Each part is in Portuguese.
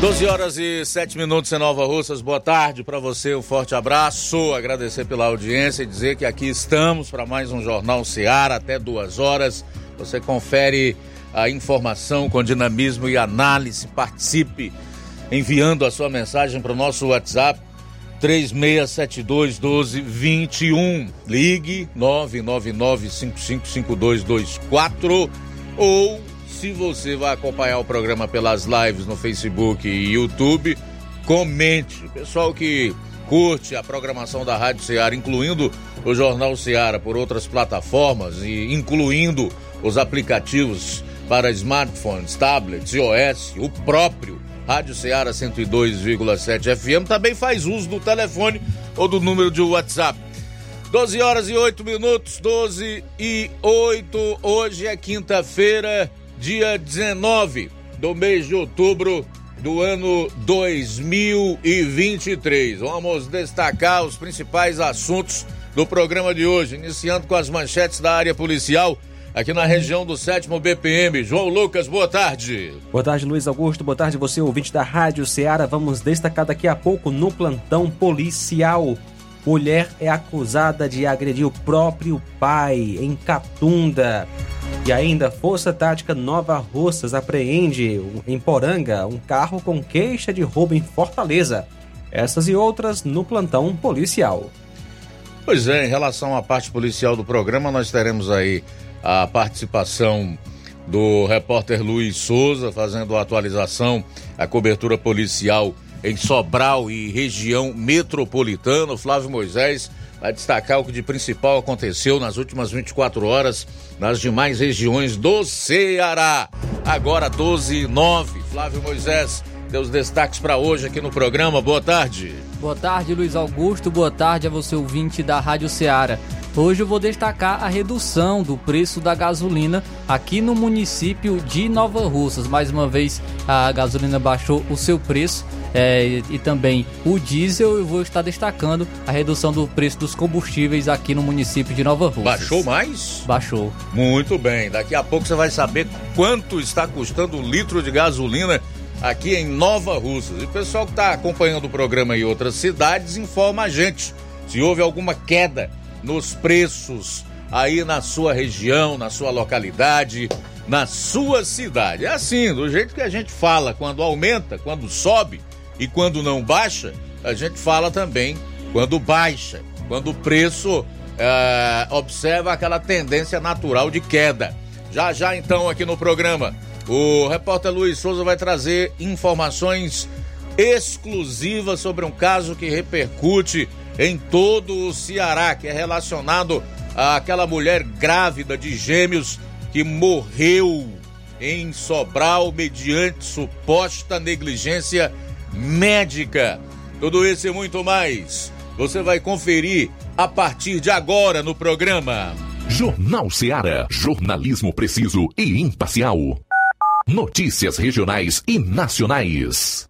12 horas e 7 minutos em Nova Russas. Boa tarde para você, um forte abraço. Agradecer pela audiência e dizer que aqui estamos para mais um Jornal Seara até duas horas. Você confere a informação com dinamismo e análise. Participe enviando a sua mensagem para o nosso WhatsApp 36721221. Ligue 999555224 ou se você vai acompanhar o programa pelas lives no Facebook e YouTube, comente. Pessoal que curte a programação da Rádio Ceará, incluindo o Jornal Ceará por outras plataformas e incluindo os aplicativos para smartphones, tablets, iOS, o próprio Rádio Ceará 102,7 FM também faz uso do telefone ou do número de WhatsApp. 12 horas e 8 minutos, 12 e 8. Hoje é quinta-feira, dia 19 do mês de outubro do ano 2023. Vamos destacar os principais assuntos do programa de hoje, iniciando com as manchetes da área policial aqui na região do 7 BPM. João Lucas, boa tarde. Boa tarde, Luiz Augusto. Boa tarde, você, ouvinte da Rádio Ceará. Vamos destacar daqui a pouco no plantão policial. Mulher é acusada de agredir o próprio pai em Catunda. E ainda, Força Tática Nova Russas apreende em Poranga um carro com queixa de roubo em Fortaleza. Essas e outras no plantão policial. Pois é, em relação à parte policial do programa, nós teremos aí a participação do repórter Luiz Souza fazendo a atualização, a cobertura policial em Sobral e região metropolitana. Flávio Moisés vai destacar o que de principal aconteceu nas últimas 24 horas nas demais regiões do Ceará. Agora 12 e 9. Flávio Moisés deu os destaques para hoje aqui no programa. Boa tarde. Boa tarde, Luiz Augusto. Boa tarde a você, ouvinte da Rádio Ceará. Hoje eu vou destacar a redução do preço da gasolina aqui no município de Nova Russas. Mais uma vez, a gasolina baixou o seu preço é, e também o diesel, eu vou estar destacando a redução do preço dos combustíveis aqui no município de Nova Rússia. Baixou mais? Baixou. Muito bem, daqui a pouco você vai saber quanto está custando o litro de gasolina aqui em Nova Russas. E o pessoal que está acompanhando o programa em outras cidades informa a gente se houve alguma queda nos preços aí na sua região, na sua localidade, na sua cidade. É assim, do jeito que a gente fala, quando aumenta, quando sobe, e quando não baixa, a gente fala também quando baixa, quando o preço é, observa aquela tendência natural de queda. Já já então aqui no programa, o repórter Luiz Souza vai trazer informações exclusivas sobre um caso que repercute em todo o Ceará, que é relacionado àquela mulher grávida de gêmeos que morreu em Sobral mediante suposta negligência médica. Tudo isso e muito mais você vai conferir a partir de agora no programa. Jornal Seara. Jornalismo preciso e imparcial. Notícias regionais e nacionais.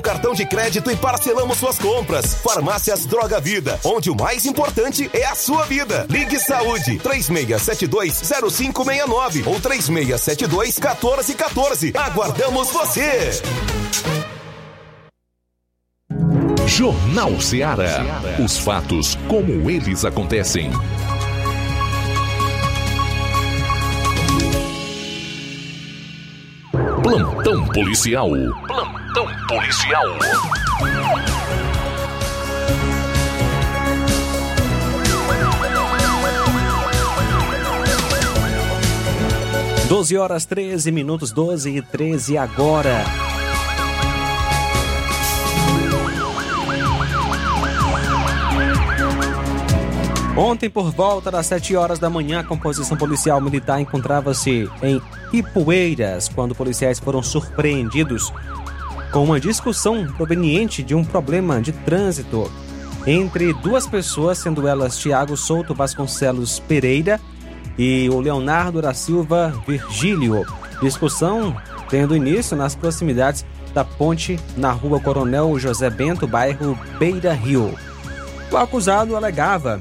cartão de crédito e parcelamos suas compras. Farmácias Droga Vida, onde o mais importante é a sua vida. Ligue Saúde 36720569 ou 36721414. Aguardamos você. Jornal Ceará. Os fatos como eles acontecem. Plantão policial. Plantão policial. Doze horas 13 minutos, 12 e 13 agora. Ontem, por volta das 7 horas da manhã, a composição policial militar encontrava-se em Ipueiras, quando policiais foram surpreendidos com uma discussão proveniente de um problema de trânsito entre duas pessoas, sendo elas Tiago Souto Vasconcelos Pereira e o Leonardo da Silva Virgílio. Discussão tendo início nas proximidades da ponte na rua Coronel José Bento, bairro Beira Rio. O acusado alegava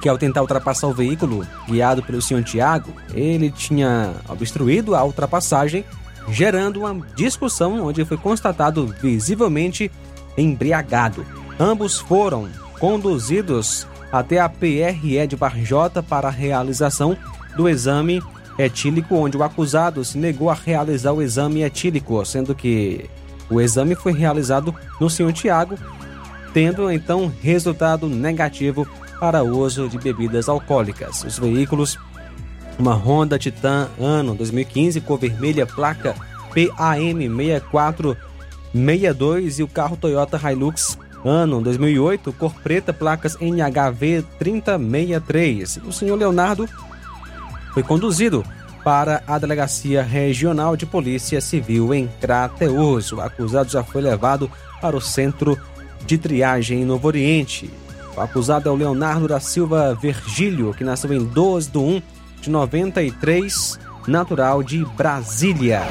que ao tentar ultrapassar o veículo guiado pelo senhor Tiago, ele tinha obstruído a ultrapassagem, gerando uma discussão onde foi constatado visivelmente embriagado. Ambos foram conduzidos até a PRE de Varjota para a realização do exame etílico, onde o acusado se negou a realizar o exame etílico, sendo que o exame foi realizado no senhor Tiago, tendo então resultado negativo para uso de bebidas alcoólicas. Os veículos, uma Honda Titan ano 2015, cor vermelha, placa PAM 6462 e o carro Toyota Hilux ano 2008, cor preta, placas NHV 3063. O senhor Leonardo foi conduzido para a Delegacia Regional de Polícia Civil em Crateus. O acusado já foi levado para o centro de triagem em Novo Oriente. O acusado é o Leonardo da Silva Virgílio, que nasceu em 12 de 1 de 93, natural de Brasília.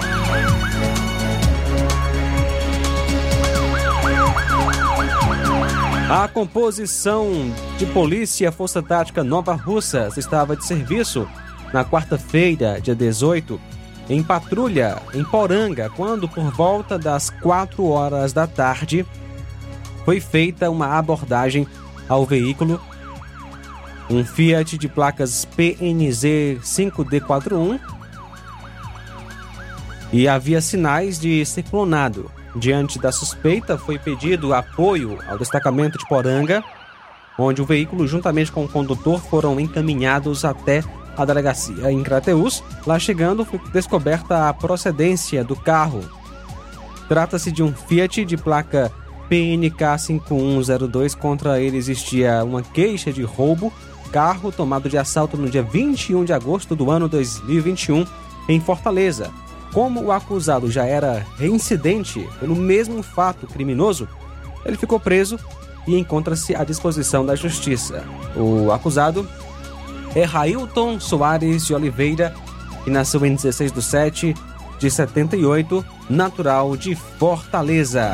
A composição de polícia Força Tática Nova Russas estava de serviço na quarta-feira, dia 18, em patrulha em Poranga, quando por volta das 4 horas da tarde foi feita uma abordagem ao veículo, um Fiat de placas PNZ 5D41 e havia sinais de ciclonado. Diante da suspeita, foi pedido apoio ao destacamento de Poranga, onde o veículo, juntamente com o condutor, foram encaminhados até a delegacia em Crateus. Lá chegando, foi descoberta a procedência do carro. Trata-se de um Fiat de placa PNK 5102. Contra ele existia uma queixa de roubo, carro tomado de assalto no dia 21 de agosto do ano 2021 em Fortaleza. Como o acusado já era reincidente pelo mesmo fato criminoso, ele ficou preso e encontra-se à disposição da justiça. O acusado é Railton Soares de Oliveira, que nasceu em 16 de 7 de 78, natural de Fortaleza.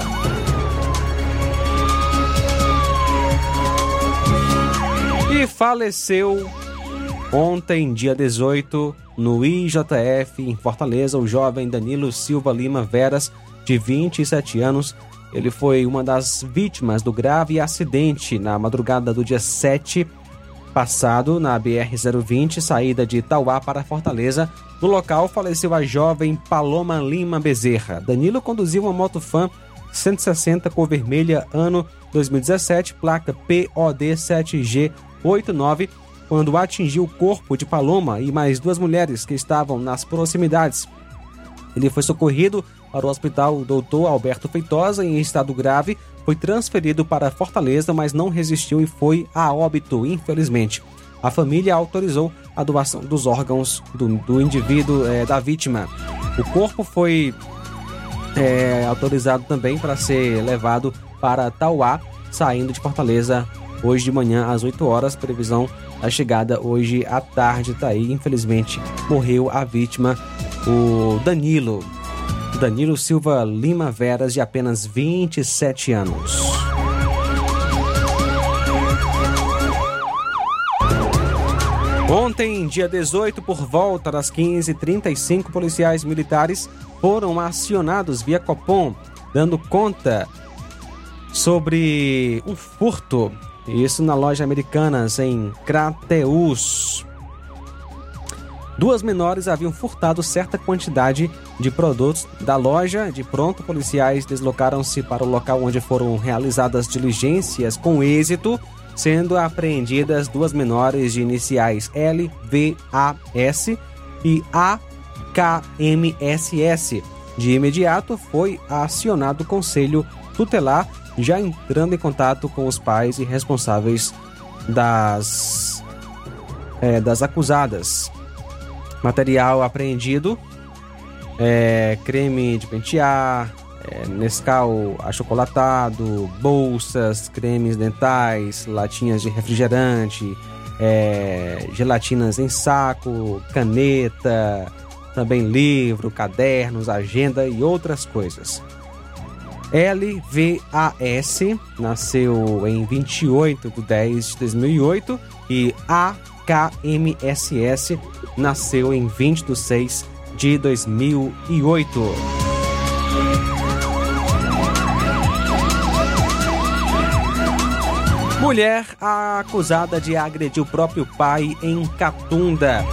Faleceu ontem, dia 18, no IJF em Fortaleza, o jovem Danilo Silva Lima Veras, de 27 anos. Ele foi uma das vítimas do grave acidente na madrugada do dia 7 passado na BR-020, saída de Itauá para Fortaleza. No local, faleceu a jovem Paloma Lima Bezerra. Danilo conduziu uma moto fan 160 cor vermelha, ano 2017, placa POD7G89, quando atingiu o corpo de Paloma e mais duas mulheres que estavam nas proximidades. Ele foi socorrido para o hospital Dr. Alberto Feitosa em estado grave, foi transferido para Fortaleza, mas não resistiu e foi a óbito, infelizmente. A família autorizou a doação dos órgãos do, do indivíduo é, da vítima. O corpo foi é, autorizado também para ser levado para Tauá, saindo de Fortaleza hoje de manhã às 8 horas. Previsão da chegada hoje à tarde. Tá aí, infelizmente, morreu a vítima, o Danilo. Danilo Silva Lima Veras, de apenas 27 anos. Ontem, dia 18, por volta das 15h35, policiais militares foram acionados via Copom, dando conta sobre um furto. Isso na loja Americanas, em Crateus. Duas menores haviam furtado certa quantidade de produtos da loja. De pronto, policiais deslocaram-se para o local onde foram realizadas diligências com êxito, sendo apreendidas duas menores de iniciais LVAS e AKMSS. De imediato, foi acionado o conselho tutelar, já entrando em contato com os pais e responsáveis das, é, das acusadas. Material apreendido: é, creme de pentear, é, Nescau achocolatado, bolsas, cremes dentais, latinhas de refrigerante, é, gelatinas em saco, caneta, também livro, cadernos, agenda e outras coisas. LVAS nasceu em 28 de 10 de 2008 e AKMSS nasceu em 20 de 6 de 2008. Mulher acusada de agredir o próprio pai em Catunda.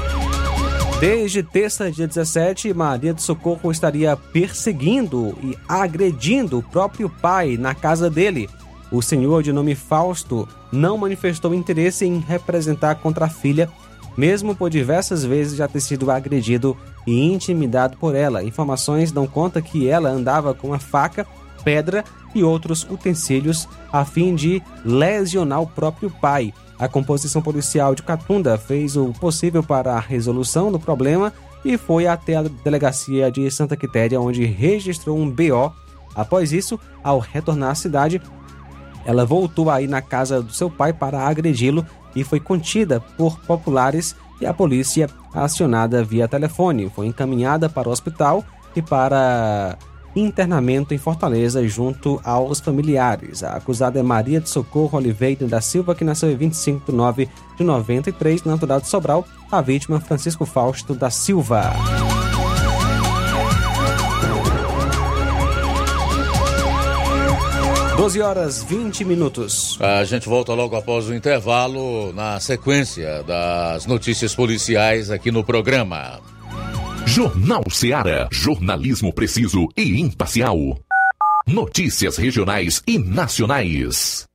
Desde terça, dia 17, Maria de Socorro estaria perseguindo e agredindo o próprio pai na casa dele. O senhor, de nome Fausto, não manifestou interesse em representar contra a filha, mesmo por diversas vezes já ter sido agredido e intimidado por ela. Informações dão conta que ela andava com a faca, pedra e outros utensílios a fim de lesionar o próprio pai. A composição policial de Catunda fez o possível para a resolução do problema e foi até a delegacia de Santa Quitéria, onde registrou um BO. Após isso, ao retornar à cidade, ela voltou aí na casa do seu pai para agredi-lo e foi contida por populares e a polícia acionada via telefone. Foi encaminhada para o hospital e para internamento em Fortaleza junto aos familiares. A acusada é Maria de Socorro Oliveira da Silva, que nasceu em 25 de 9 de 93, natural de Sobral. A vítima, Francisco Fausto da Silva. Doze horas 20 minutos. A gente volta logo após o intervalo, na sequência das notícias policiais aqui no programa. Jornal Seara. Jornalismo preciso e imparcial. Notícias regionais e nacionais.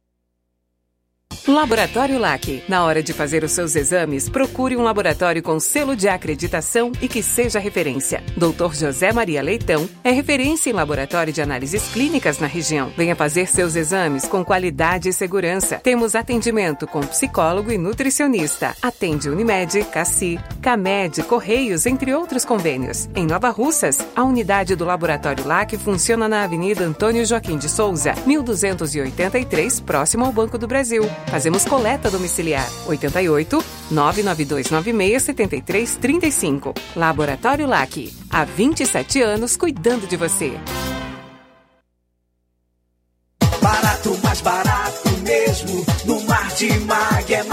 Laboratório LAC. Na hora de fazer os seus exames, procure um laboratório com selo de acreditação e que seja referência. Dr. José Maria Leitão é referência em laboratório de análises clínicas na região. Venha fazer seus exames com qualidade e segurança. Temos atendimento com psicólogo e nutricionista. Atende Unimed, Cassi, Camed, Correios, entre outros convênios. Em Nova Russas, a unidade do Laboratório LAC funciona na Avenida Antônio Joaquim de Souza, 1283, próximo ao Banco do Brasil. Fazemos coleta domiciliar 88 99296 7335. Laboratório LAC. Há 27 anos cuidando de você. Barato, mais barato mesmo. No Mar de Mag é mais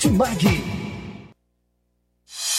Martimag.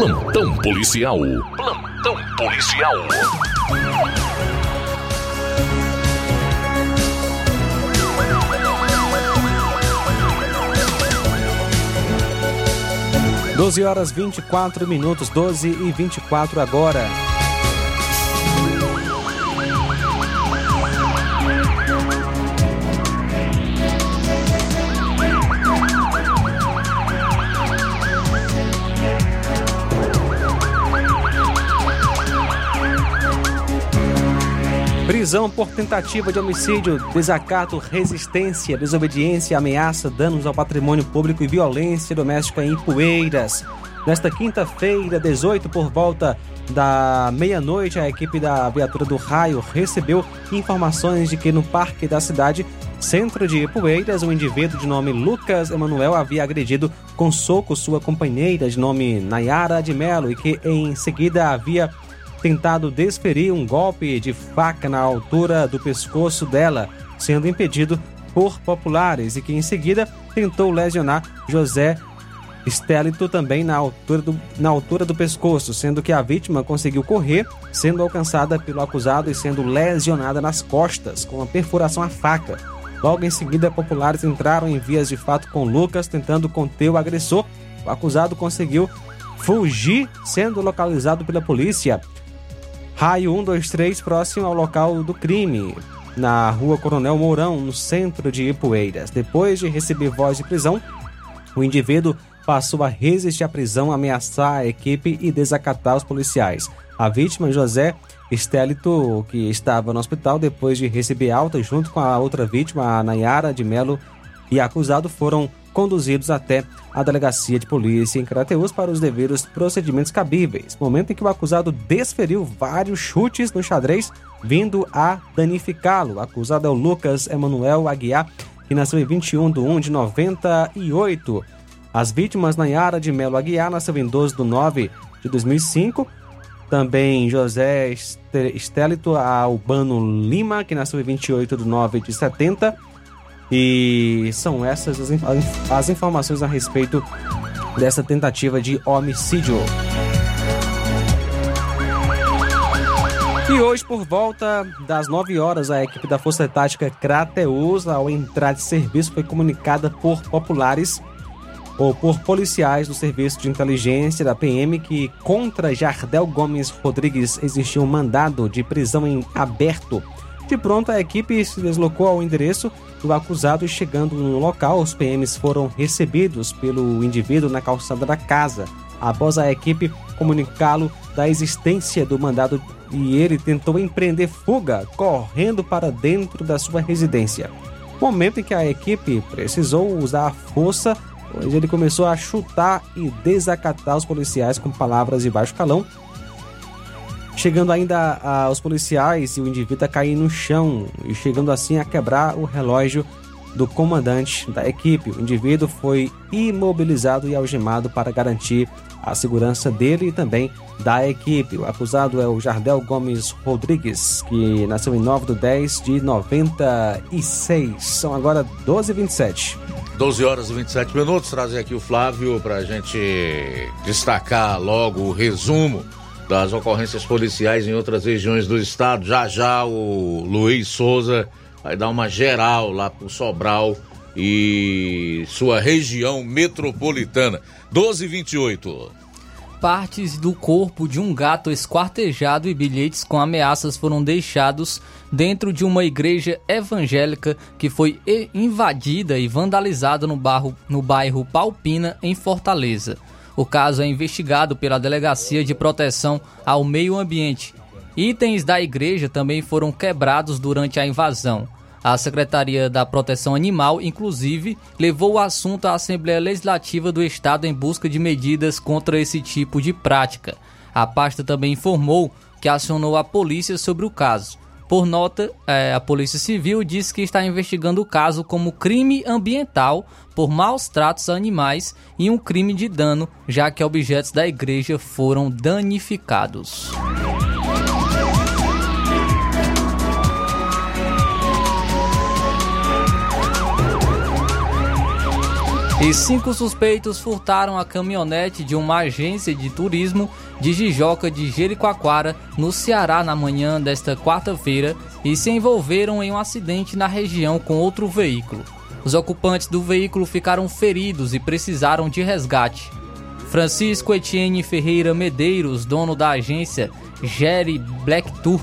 Plantão policial. Plantão policial. Doze horas vinte e quatro minutos, doze e vinte e quatro agora. Prisão por tentativa de homicídio, desacato, resistência, desobediência, ameaça, danos ao patrimônio público e violência doméstica em Poeiras. Nesta quinta-feira, 18, por volta da meia-noite, a equipe da viatura do Raio recebeu informações de que no parque da cidade, centro de Ipueiras, um indivíduo de nome Lucas Emanuel havia agredido com soco sua companheira de nome Nayara de Melo e que em seguida havia tentado desferir um golpe de faca na altura do pescoço dela, sendo impedido por populares, e que em seguida tentou lesionar José Stélito também na altura, do, na altura do pescoço, sendo que a vítima conseguiu correr, sendo alcançada pelo acusado e sendo lesionada nas costas, com uma perfuração à faca. Logo em seguida, populares entraram em vias de fato com Lucas, tentando conter o agressor. O acusado conseguiu fugir, sendo localizado pela polícia. Raio 123, próximo ao local do crime, na rua Coronel Mourão, no centro de Ipueiras. Depois de receber voz de prisão, o indivíduo passou a resistir à prisão, ameaçar a equipe e desacatar os policiais. A vítima, José Estélito, que estava no hospital depois de receber alta, junto com a outra vítima, a Nayara de Melo, e acusado foram conduzidos até a delegacia de polícia em Crateus para os devidos procedimentos cabíveis, momento em que o acusado desferiu vários chutes no xadrez, vindo a danificá-lo. O acusado é o Lucas Emanuel Aguiar, que nasceu em 21 de 1 de 98. As vítimas, Nayara de Melo Aguiar, nasceu em 12 de 9 de 2005. Também José Estélito Albano Lima, que nasceu em 28 de 9 de 70. E são essas as, as informações a respeito dessa tentativa de homicídio. E hoje, por volta das 9 horas, a equipe da Força Tática Crateus, ao entrar de serviço, foi comunicada por populares ou por policiais do Serviço de Inteligência da PM que contra Jardel Gomes Rodrigues existia um mandado de prisão em aberto. De pronto, a equipe se deslocou ao endereço do acusado e chegando no local, os PMs foram recebidos pelo indivíduo na calçada da casa. Após a equipe comunicá-lo da existência do mandado e ele tentou empreender fuga, correndo para dentro da sua residência. Momento em que a equipe precisou usar a força pois ele começou a chutar e desacatar os policiais com palavras de baixo calão, chegando ainda aos policiais e o indivíduo a cair no chão e chegando assim a quebrar o relógio do comandante da equipe. O indivíduo foi imobilizado e algemado para garantir a segurança dele e também da equipe. O acusado é o Jardel Gomes Rodrigues, que nasceu em 9 de 10 de 96. São agora 12h27. 12 horas e 27 minutos. Trazer aqui o Flávio para a gente destacar logo o resumo das ocorrências policiais em outras regiões do estado. Já já o Luiz Souza vai dar uma geral lá pro Sobral e sua região metropolitana. 1228. Partes do corpo de um gato esquartejado e bilhetes com ameaças foram deixados dentro de uma igreja evangélica que foi invadida e vandalizada no, barro, no bairro Palpina, em Fortaleza. O caso é investigado pela Delegacia de Proteção ao Meio Ambiente. Itens da igreja também foram quebrados durante a invasão. A Secretaria da Proteção Animal, inclusive, levou o assunto à Assembleia Legislativa do Estado em busca de medidas contra esse tipo de prática. A pasta também informou que acionou a polícia sobre o caso. Por nota, é, a Polícia Civil disse que está investigando o caso como crime ambiental por maus tratos a animais e um crime de dano, já que objetos da igreja foram danificados. E cinco suspeitos furtaram a caminhonete de uma agência de turismo de Jijoca de Jericoacoara, no Ceará, na manhã desta quarta-feira e se envolveram em um acidente na região com outro veículo. Os ocupantes do veículo ficaram feridos e precisaram de resgate. Francisco Etienne Ferreira Medeiros, dono da agência Jerry Black Tour,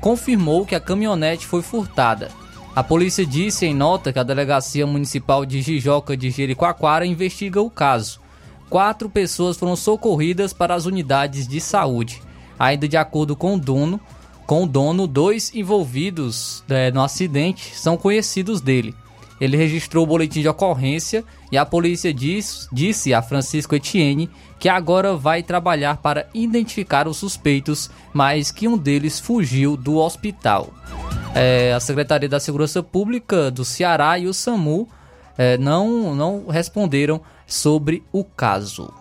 confirmou que a caminhonete foi furtada. A polícia disse em nota que a Delegacia Municipal de Jijoca de Jericoacoara investiga o caso. Quatro pessoas foram socorridas para as unidades de saúde. Ainda de acordo com o dono, com o dono, dois envolvidos é, no acidente são conhecidos dele. Ele registrou o boletim de ocorrência e a polícia diz, disse a Francisco Etienne que agora vai trabalhar para identificar os suspeitos, mas que um deles fugiu do hospital. É, a Secretaria da Segurança Pública do Ceará e o SAMU é, não, não responderam sobre o caso.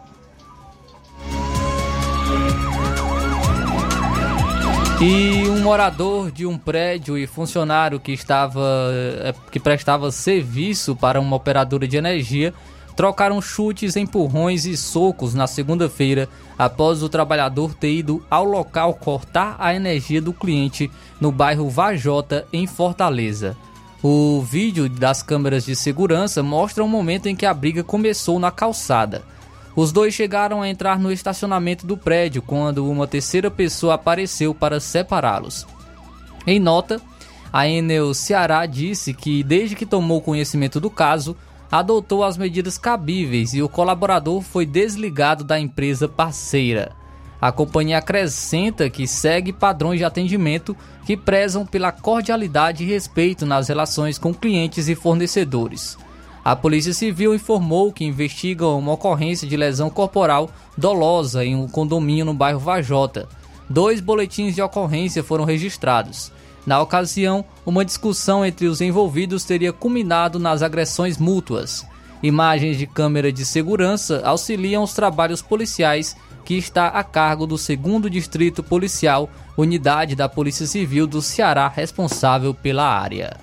E um morador de um prédio e funcionário que estava é, que prestava serviço para uma operadora de energia trocaram chutes, empurrões e socos na segunda-feira após o trabalhador ter ido ao local cortar a energia do cliente no bairro Vajota, em Fortaleza. O vídeo das câmeras de segurança mostra o momento em que a briga começou na calçada. Os dois chegaram a entrar no estacionamento do prédio quando uma terceira pessoa apareceu para separá-los. Em nota, a Enel Ceará disse que desde que tomou conhecimento do caso, adotou as medidas cabíveis e o colaborador foi desligado da empresa parceira. A companhia acrescenta que segue padrões de atendimento que prezam pela cordialidade e respeito nas relações com clientes e fornecedores. A Polícia Civil informou que investiga uma ocorrência de lesão corporal dolosa em um condomínio no bairro Vajota. Dois boletins de ocorrência foram registrados. Na ocasião, uma discussão entre os envolvidos teria culminado nas agressões mútuas. Imagens de câmera de segurança auxiliam os trabalhos policiais que está a cargo do 2 Distrito Policial, unidade da Polícia Civil do Ceará responsável pela área.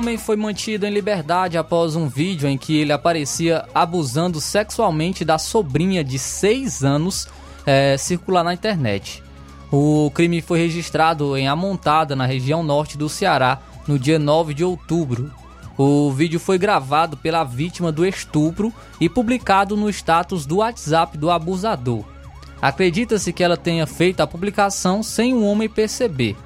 Homem foi mantido em liberdade após um vídeo em que ele aparecia abusando sexualmente da sobrinha de 6 anos é, circular na internet. O crime foi registrado em Amontada, na região norte do Ceará, no dia 9 de outubro. O vídeo foi gravado pela vítima do estupro e publicado no status do WhatsApp do abusador. Acredita-se que ela tenha feito a publicação sem o homem perceber.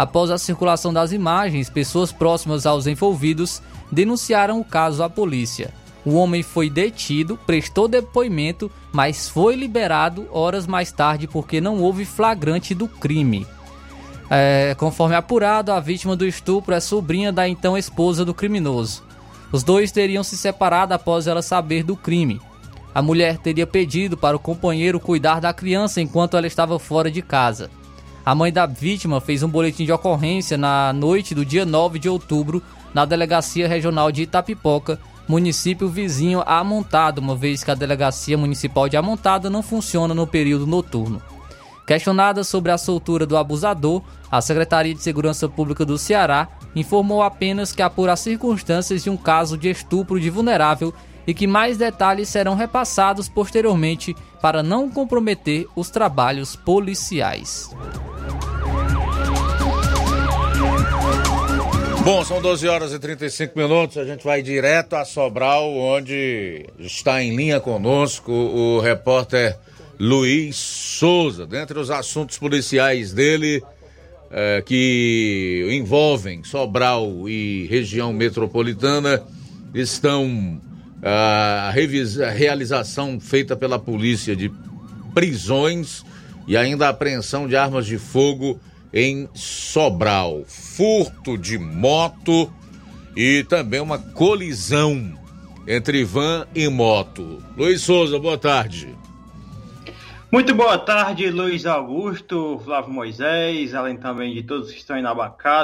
Após a circulação das imagens, pessoas próximas aos envolvidos denunciaram o caso à polícia. O homem foi detido, prestou depoimento, mas foi liberado horas mais tarde porque não houve flagrante do crime. É, conforme apurado, a vítima do estupro é sobrinha da então esposa do criminoso. Os dois teriam se separado após ela saber do crime. A mulher teria pedido para o companheiro cuidar da criança enquanto ela estava fora de casa. A mãe da vítima fez um boletim de ocorrência na noite do dia 9 de outubro na Delegacia Regional de Itapipoca, município vizinho a Amontada, uma vez que a Delegacia Municipal de Amontada não funciona no período noturno. Questionada sobre a soltura do abusador, a Secretaria de Segurança Pública do Ceará informou apenas que apura as circunstâncias de um caso de estupro de vulnerável e que mais detalhes serão repassados posteriormente para não comprometer os trabalhos policiais. Bom, são 12 horas e 35 minutos. A gente vai direto a Sobral, onde está em linha conosco o repórter Luiz Souza. Dentre os assuntos policiais dele é, que envolvem Sobral e região metropolitana estão a, a realização feita pela polícia de prisões e ainda a apreensão de armas de fogo em Sobral. Furto de moto e também uma colisão entre van e moto. Luiz Souza, boa tarde. Muito boa tarde, Luiz Augusto, Flávio Moisés, além também de todos que estão aí na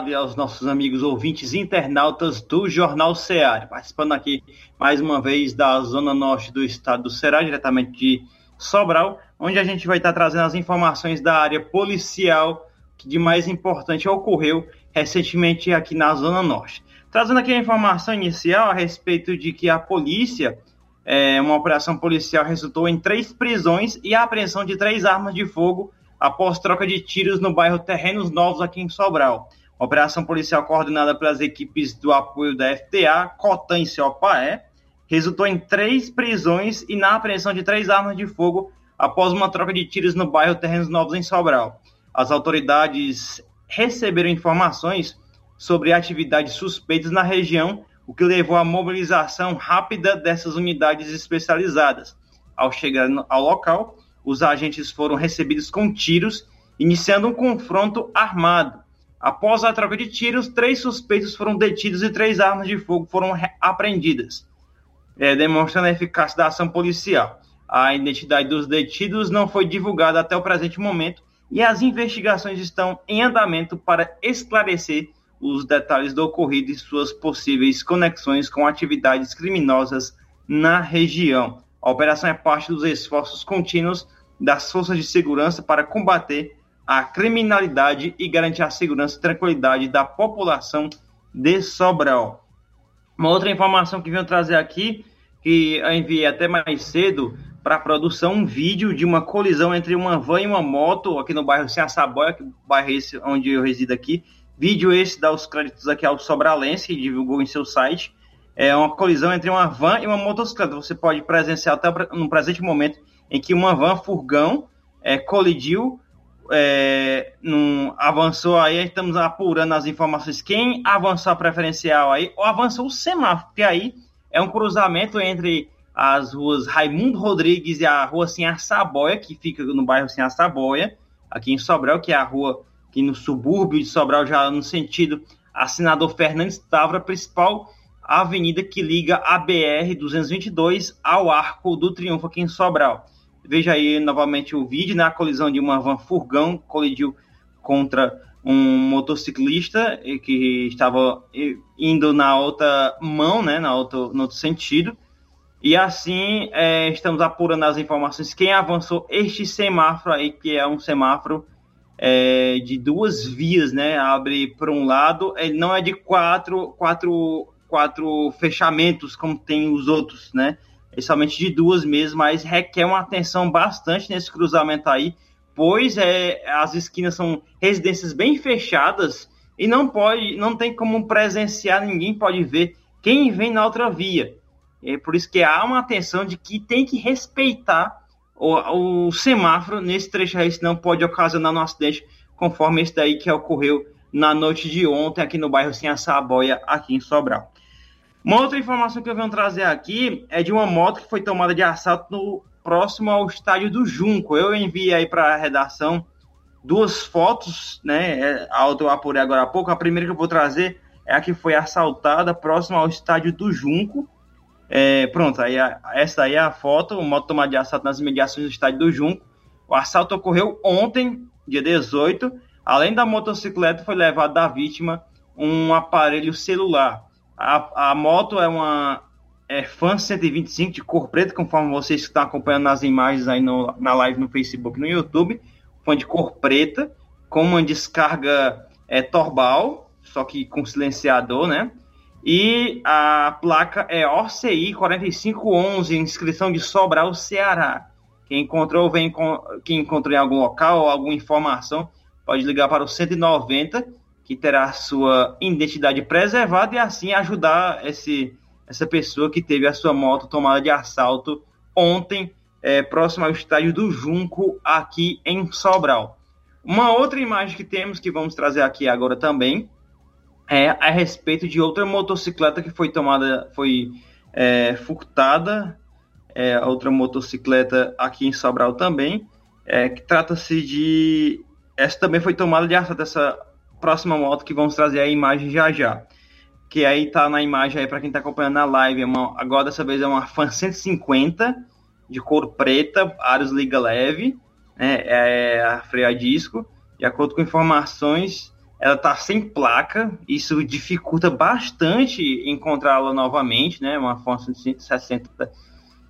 e aos nossos amigos ouvintes internautas do Jornal Ceará. Participando aqui mais uma vez da zona norte do estado do Ceará, diretamente de Sobral, onde a gente vai estar trazendo as informações da área policial de mais importante ocorreu recentemente aqui na Zona Norte. Trazendo aqui a informação inicial a respeito de que a polícia, é, uma operação policial, resultou em três prisões e a apreensão de três armas de fogo após troca de tiros no bairro Terrenos Novos, aqui em Sobral. Operação policial coordenada pelas equipes do apoio da FTA, Cotan e Ceopaé, resultou em três prisões e na apreensão de três armas de fogo após uma troca de tiros no bairro Terrenos Novos, em Sobral as autoridades receberam informações sobre atividades suspeitas na região, o que levou à mobilização rápida dessas unidades especializadas. Ao chegar ao local, os agentes foram recebidos com tiros, iniciando um confronto armado. Após a troca de tiros, três suspeitos foram detidos e três armas de fogo foram apreendidas, é, demonstrando a eficácia da ação policial. A identidade dos detidos não foi divulgada até o presente momento, e as investigações estão em andamento para esclarecer os detalhes do ocorrido e suas possíveis conexões com atividades criminosas na região. A operação é parte dos esforços contínuos das forças de segurança para combater a criminalidade e garantir a segurança e tranquilidade da população de Sobral. Uma outra informação que venho trazer aqui, que eu enviei até mais cedo, para produção um vídeo de uma colisão entre uma van e uma moto aqui no bairro Saboia, que é o bairro esse onde eu resido aqui. Vídeo esse dá os créditos aqui ao Sobralense, que divulgou em seu site. É uma colisão entre uma van e uma motocicleta. Você pode presenciar até no presente momento em que uma van furgão é, colidiu, é, num, avançou aí, estamos apurando as informações. Quem avançou a preferencial aí, ou avançou o semáforo, porque aí é um cruzamento entre as ruas Raimundo Rodrigues e a rua Sinhá Saboia, que fica no bairro Sinhá Saboia, aqui em Sobral, que é a rua que no subúrbio de Sobral, já no sentido a Senador Fernandes Távora, principal avenida que liga a BR-222 ao Arco do Triunfo aqui em Sobral. Veja aí novamente o vídeo, né? A colisão de uma van furgão colidiu contra um motociclista que estava indo na outra mão, né? Na outro, no outro sentido. E assim é, estamos apurando as informações. Quem avançou este semáforo aí, que é um semáforo é, de duas vias, né? Abre por um lado, ele não é de quatro, quatro, quatro fechamentos como tem os outros, né? É somente de duas mesmo, mas requer uma atenção bastante nesse cruzamento aí, pois é, as esquinas são residências bem fechadas e não pode, não tem como presenciar, ninguém pode ver quem vem na outra via. É por isso que há uma atenção de que tem que respeitar o, o semáforo nesse trecho aí, senão pode ocasionar um acidente, conforme esse daí que ocorreu na noite de ontem aqui no bairro Sem Saboia, aqui em Sobral. Uma outra informação que eu venho trazer aqui é de uma moto que foi tomada de assalto no próximo ao estádio do Junco. Eu enviei aí para a redação duas fotos, né? É, eu apurei agora há pouco. A primeira que eu vou trazer é a que foi assaltada próximo ao estádio do Junco. É, pronto, aí a, essa aí é a foto, uma moto tomada de assalto nas imediações do estádio do Junco. O assalto ocorreu ontem, dia 18. Além da motocicleta, foi levado da vítima um aparelho celular. A, a moto é uma é, Fan 125 de cor preta, conforme vocês estão acompanhando nas imagens aí no, na live no Facebook no YouTube. Fã de cor preta, com uma descarga é, torbal, só que com silenciador, né? E a placa é OCI 4511, inscrição de Sobral, Ceará. Quem encontrou, vem quem encontrou em algum local ou alguma informação, pode ligar para o 190, que terá sua identidade preservada e assim ajudar esse, essa pessoa que teve a sua moto tomada de assalto ontem, é, próximo ao estádio do Junco, aqui em Sobral. Uma outra imagem que temos, que vamos trazer aqui agora também, é a respeito de outra motocicleta que foi tomada, foi é, furtada, é, outra motocicleta aqui em Sobral também, é, que trata-se de, essa também foi tomada de assalto, essa próxima moto que vamos trazer a imagem já já, que aí tá na imagem aí para quem tá acompanhando na live, é uma, agora dessa vez é uma Fan 150 de cor preta, aros liga leve, né, é a freio a disco, de acordo com informações ela tá sem placa, isso dificulta bastante encontrá-la novamente, né? Uma Ford 160,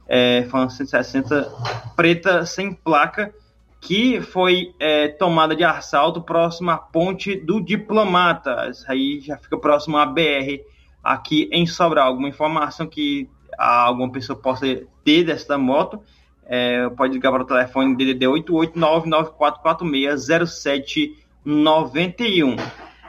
é, Ford 160 preta sem placa que foi é, tomada de assalto próximo à ponte do Diplomata. Isso aí já fica próximo à BR aqui em Sobral. Alguma informação que alguma pessoa possa ter dessa moto, é, pode ligar para o telefone DDD 889944607 91.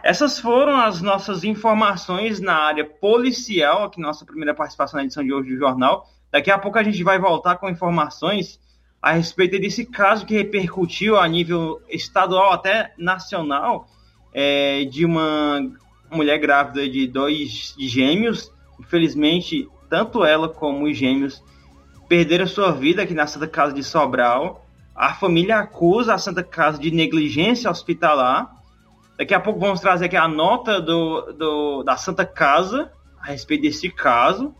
Essas foram as nossas informações na área policial, aqui nossa primeira participação na edição de hoje do jornal. Daqui a pouco a gente vai voltar com informações a respeito desse caso que repercutiu a nível estadual até nacional é, de uma mulher grávida de dois gêmeos. Infelizmente, tanto ela como os gêmeos perderam sua vida aqui na Santa Casa de Sobral. A família acusa a Santa Casa de negligência hospitalar. Daqui a pouco vamos trazer aqui a nota do, do, da Santa Casa a respeito desse caso.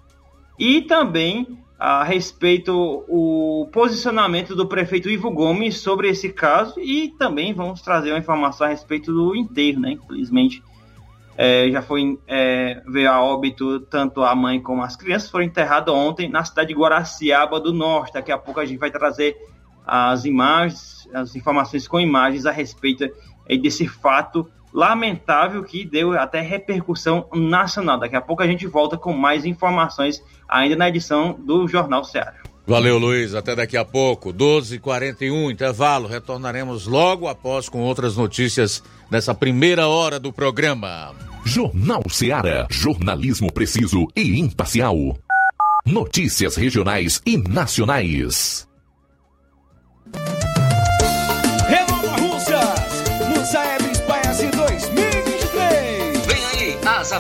E também a respeito o posicionamento do prefeito Ivo Gomes sobre esse caso. E também vamos trazer uma informação a respeito do enterro, né? Infelizmente, é, já foi é, veio a óbito tanto a mãe como as crianças foram enterradas ontem na cidade de Guaraciaba do Norte. Daqui a pouco a gente vai trazer as imagens, as informações com imagens a respeito desse fato lamentável que deu até repercussão nacional. Daqui a pouco a gente volta com mais informações ainda na edição do Jornal Ceará. Valeu, Luiz. Até daqui a pouco. 12h41, intervalo. Retornaremos logo após com outras notícias nessa primeira hora do programa. Jornal Ceará. Jornalismo preciso e imparcial. Notícias regionais e nacionais. Thank you.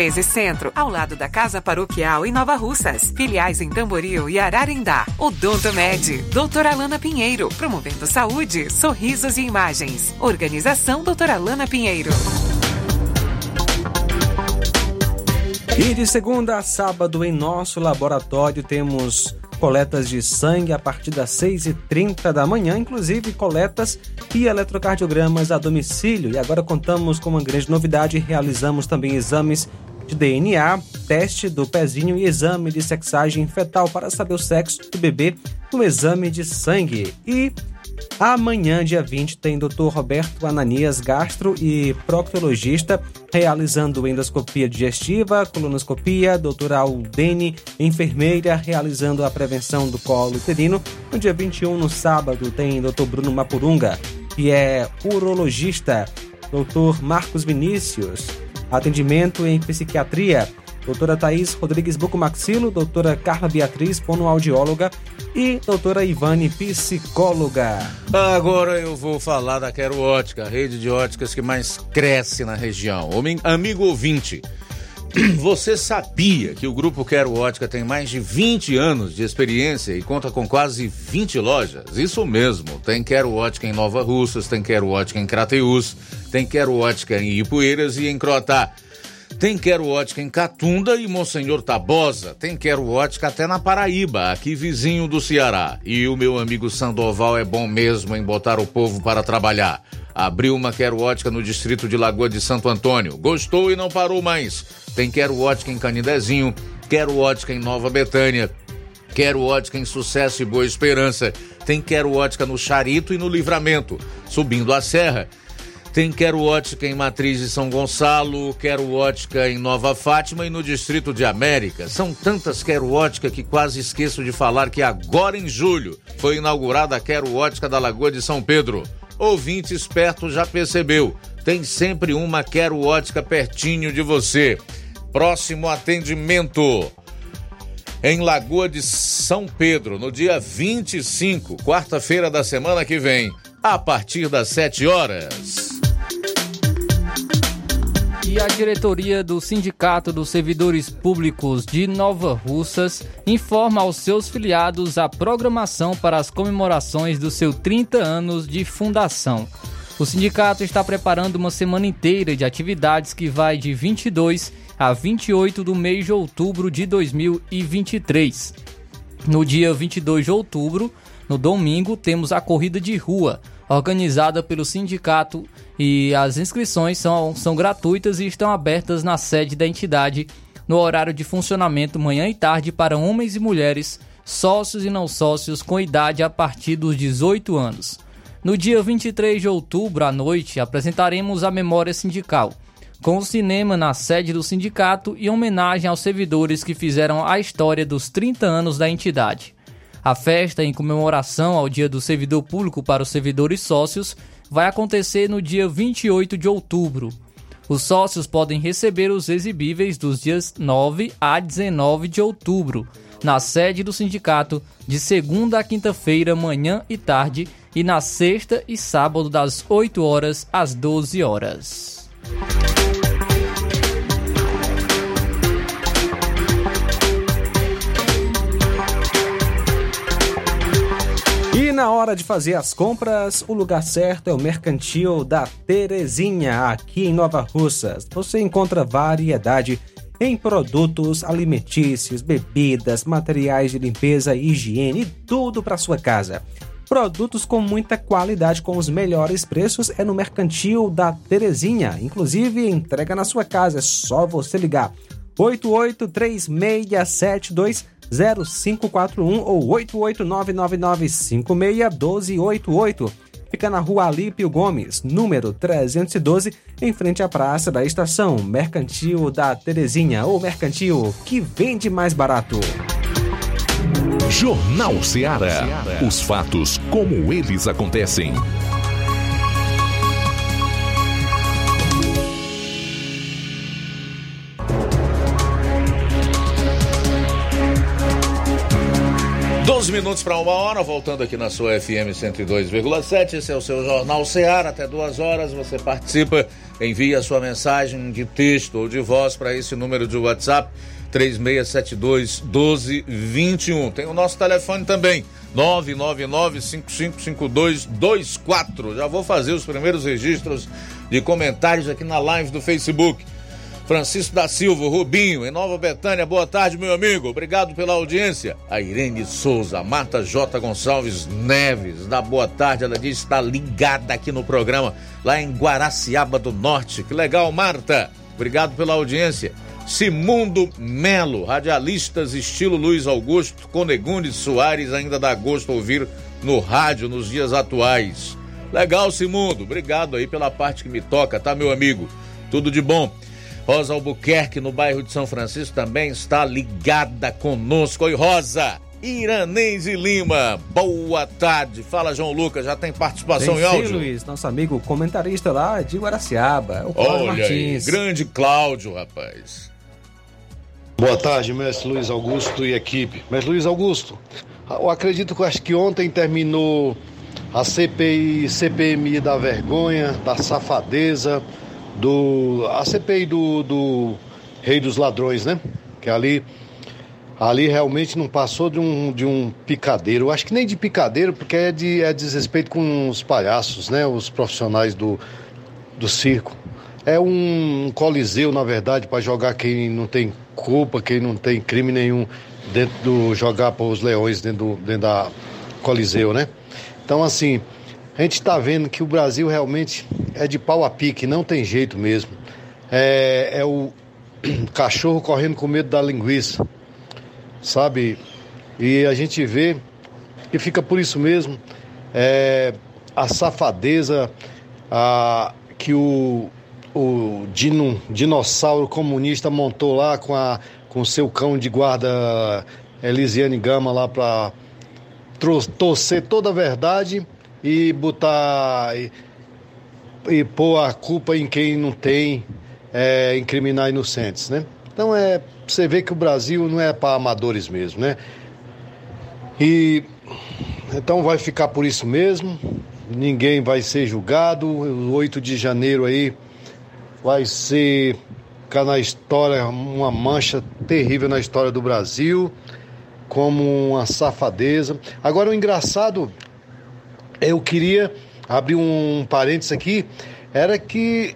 1213 Centro, ao lado da Casa Paroquial em Nova Russas. Filiais em Tamboril e Ararindá. Odonto Med, doutora Alana Pinheiro, promovendo saúde, sorrisos e imagens. Organização doutora Alana Pinheiro. E de segunda a sábado, em nosso laboratório, temos coletas de sangue a partir das 6h30 da manhã, inclusive coletas e eletrocardiogramas a domicílio. E agora contamos com uma grande novidade: realizamos também exames de DNA, teste do pezinho e exame de sexagem fetal para saber o sexo do bebê no exame de sangue. E amanhã, dia 20, tem Dr. Roberto Ananias, gastro e proctologista, realizando endoscopia digestiva, colonoscopia, doutora Aldene, enfermeira, realizando a prevenção do colo uterino. No dia 21, no sábado, tem Dr. Bruno Mapurunga, que é urologista, Dr. Marcos Vinícius, Atendimento em psiquiatria. Doutora Thaís Rodrigues Bucomaxilo, doutora Carla Beatriz, fonoaudióloga e doutora Ivane, psicóloga. Agora eu vou falar da Quero Ótica, a rede de óticas que mais cresce na região. Amigo ouvinte, você sabia que o Grupo Quero Ótica tem mais de 20 anos de experiência e conta com quase 20 lojas? Isso mesmo, tem Quero Ótica em Nova Russas, tem Quero Ótica em Crateús, tem Quero Ótica em Ipueiras e em Croatá. Tem Quero Ótica em Catunda e Monsenhor Tabosa. Tem Quero Ótica até na Paraíba, aqui vizinho do Ceará. E o meu amigo Sandoval é bom mesmo em botar o povo para trabalhar. Abriu uma Quero Ótica no distrito de Lagoa de Santo Antônio. Gostou e não parou mais. Tem Quero Ótica em Canidezinho, Quero Ótica em Nova Betânia, Quero Ótica em Sucesso e Boa Esperança. Tem Quero Ótica no Charito e no Livramento. Subindo a serra, tem Quero Ótica em Matriz de São Gonçalo, Quero Ótica em Nova Fátima e no Distrito de América. São tantas Quero Ótica que quase esqueço de falar que agora em julho foi inaugurada a Quero Ótica da Lagoa de São Pedro. Ouvinte esperto já percebeu, tem sempre uma Quero Ótica pertinho de você. Próximo atendimento em Lagoa de São Pedro, no dia 25, quarta-feira da semana que vem, a partir das 7 horas. E a diretoria do Sindicato dos Servidores Públicos de Nova Russas informa aos seus filiados a programação para as comemorações do seu 30 anos de fundação. O sindicato está preparando uma semana inteira de atividades que vai de 22 a 28 do mês de outubro de 2023. No dia 22 de outubro, no domingo, temos a corrida de rua, organizada pelo sindicato e as inscrições são, são gratuitas e estão abertas na sede da entidade no horário de funcionamento manhã e tarde para homens e mulheres, sócios e não sócios com idade a partir dos 18 anos. No dia 23 de outubro à noite, apresentaremos a memória sindical, com o cinema na sede do sindicato e homenagem aos servidores que fizeram a história dos 30 anos da entidade. A festa, em comemoração ao Dia do Servidor Público para os servidores sócios, vai acontecer no dia 28 de outubro. Os sócios podem receber os exibíveis dos dias 9 a 19 de outubro, na sede do sindicato, de segunda a quinta-feira, manhã e tarde, e na sexta e sábado, das 8 horas às 12 horas. Na hora de fazer as compras, o lugar certo é o Mercantil da Terezinha, aqui em Nova Russas. Você encontra variedade em produtos alimentícios, bebidas, materiais de limpeza e higiene, tudo para sua casa. Produtos com muita qualidade, com os melhores preços, é no Mercantil da Terezinha. Inclusive, entrega na sua casa, é só você ligar. 883672 0541 ou 88999561288. Fica na rua Alípio Gomes, número 312, em frente à Praça da Estação, Mercantil da Terezinha, ou Mercantil que vende mais barato. Jornal Ceará. Os fatos como eles acontecem. Doze minutos para uma hora, voltando aqui na sua FM 102,7. Esse é o seu Jornal Ceará. Até duas horas você participa, envia a sua mensagem de texto ou de voz para esse número de WhatsApp 3672 1221. Tem o nosso telefone também, 999-555224. Já vou fazer os primeiros registros de comentários aqui na live do Facebook. Francisco da Silva, Rubinho, em Nova Betânia, boa tarde, meu amigo. Obrigado pela audiência. A Irene Souza, Marta J. Gonçalves Neves, da boa tarde. Ela diz está ligada aqui no programa, lá em Guaraciaba do Norte. Que legal, Marta. Obrigado pela audiência. Simundo Melo, radialistas estilo Luiz Augusto, Conegundes Soares, ainda dá gosto ouvir no rádio nos dias atuais. Legal, Simundo, obrigado aí pela parte que me toca, tá, meu amigo? Tudo de bom. Rosa Albuquerque, no bairro de São Francisco, também está ligada conosco. Oi, Rosa! Iranense Lima, boa tarde. Fala, João Lucas, já tem participação Tem em sim, áudio? Luiz, nosso amigo comentarista lá de Guaraciaba, o Cláudio Olha aí, Martins. grande Cláudio, rapaz. Boa tarde, mestre Luiz Augusto e equipe. Mestre Luiz Augusto, eu acredito que eu acho que ontem terminou a CPI, CPMI da vergonha, da safadeza, do a CPI do, do Rei dos Ladrões, né? Que ali ali realmente não passou de um, de um picadeiro. Acho que nem de picadeiro, porque é de é desrespeito com os palhaços, né? Os profissionais do, do circo. É um coliseu, na verdade, para jogar quem não tem culpa, quem não tem crime nenhum dentro do jogar para os leões dentro, do, dentro da coliseu, né? Então, assim, a gente está vendo que o Brasil realmente é de pau a pique, não tem jeito mesmo. É, é o cachorro correndo com medo da linguiça, sabe? E a gente vê que fica por isso mesmo é, a safadeza a, que o, o dino, dinossauro comunista montou lá com a com seu cão de guarda Elisiane Gama lá para torcer toda a verdade e botar e, e pôr a culpa em quem não tem, é, incriminar inocentes, né? Então é você vê que o Brasil não é para amadores mesmo, né? E então vai ficar por isso mesmo. Ninguém vai ser julgado. O 8 de janeiro aí vai ser ficar na história uma mancha terrível na história do Brasil, como uma safadeza. Agora o engraçado, eu queria abrir um parênteses aqui, era que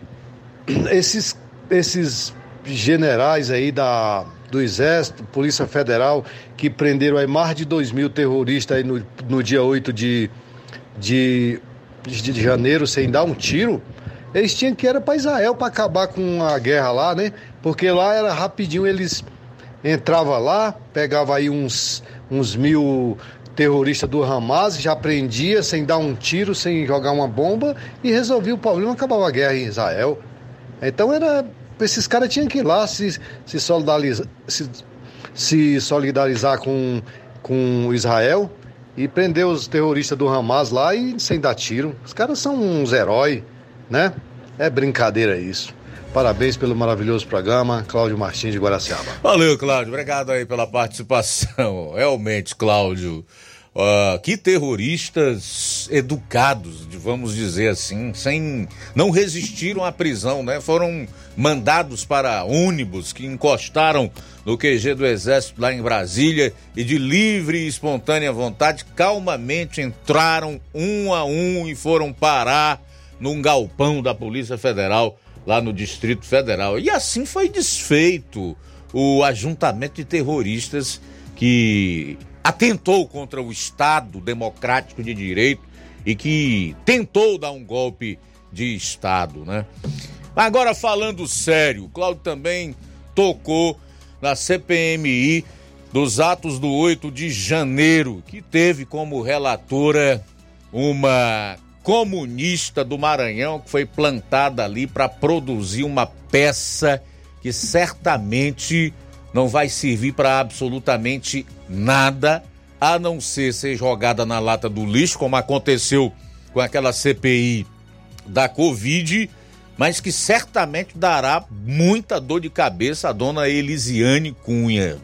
esses esses generais aí da do Exército, Polícia Federal, que prenderam aí mais de 2 mil terroristas aí no, no dia 8 de, de, de, janeiro sem dar um tiro, eles tinham que ir para Israel para acabar com a guerra lá, né? Porque lá era rapidinho, eles entravam lá, pegava aí uns, uns mil terroristas do Hamas, já prendia sem dar um tiro, sem jogar uma bomba e resolvia o problema, acabava a guerra em Israel. Então era esses caras tinham que ir lá se, se, solidarizar, se, se solidarizar com, com Israel e prender os terroristas do Hamas lá e sem dar tiro. Os caras são uns heróis, né? É brincadeira isso. Parabéns pelo maravilhoso programa, Cláudio Martins de Guaraciaba. Valeu, Cláudio. Obrigado aí pela participação. Realmente, Cláudio. Uh, que terroristas educados, vamos dizer assim, sem não resistiram à prisão, né? Foram mandados para ônibus que encostaram no QG do Exército lá em Brasília e de livre e espontânea vontade, calmamente entraram um a um e foram parar num galpão da Polícia Federal lá no Distrito Federal. E assim foi desfeito o ajuntamento de terroristas que atentou contra o Estado democrático de direito e que tentou dar um golpe de Estado, né? Agora falando sério, Cláudio também tocou na CPMI dos atos do 8 de janeiro, que teve como relatora uma comunista do Maranhão que foi plantada ali para produzir uma peça que certamente não vai servir para absolutamente nada, a não ser ser jogada na lata do lixo, como aconteceu com aquela CPI da Covid, mas que certamente dará muita dor de cabeça à dona Elisiane Cunha.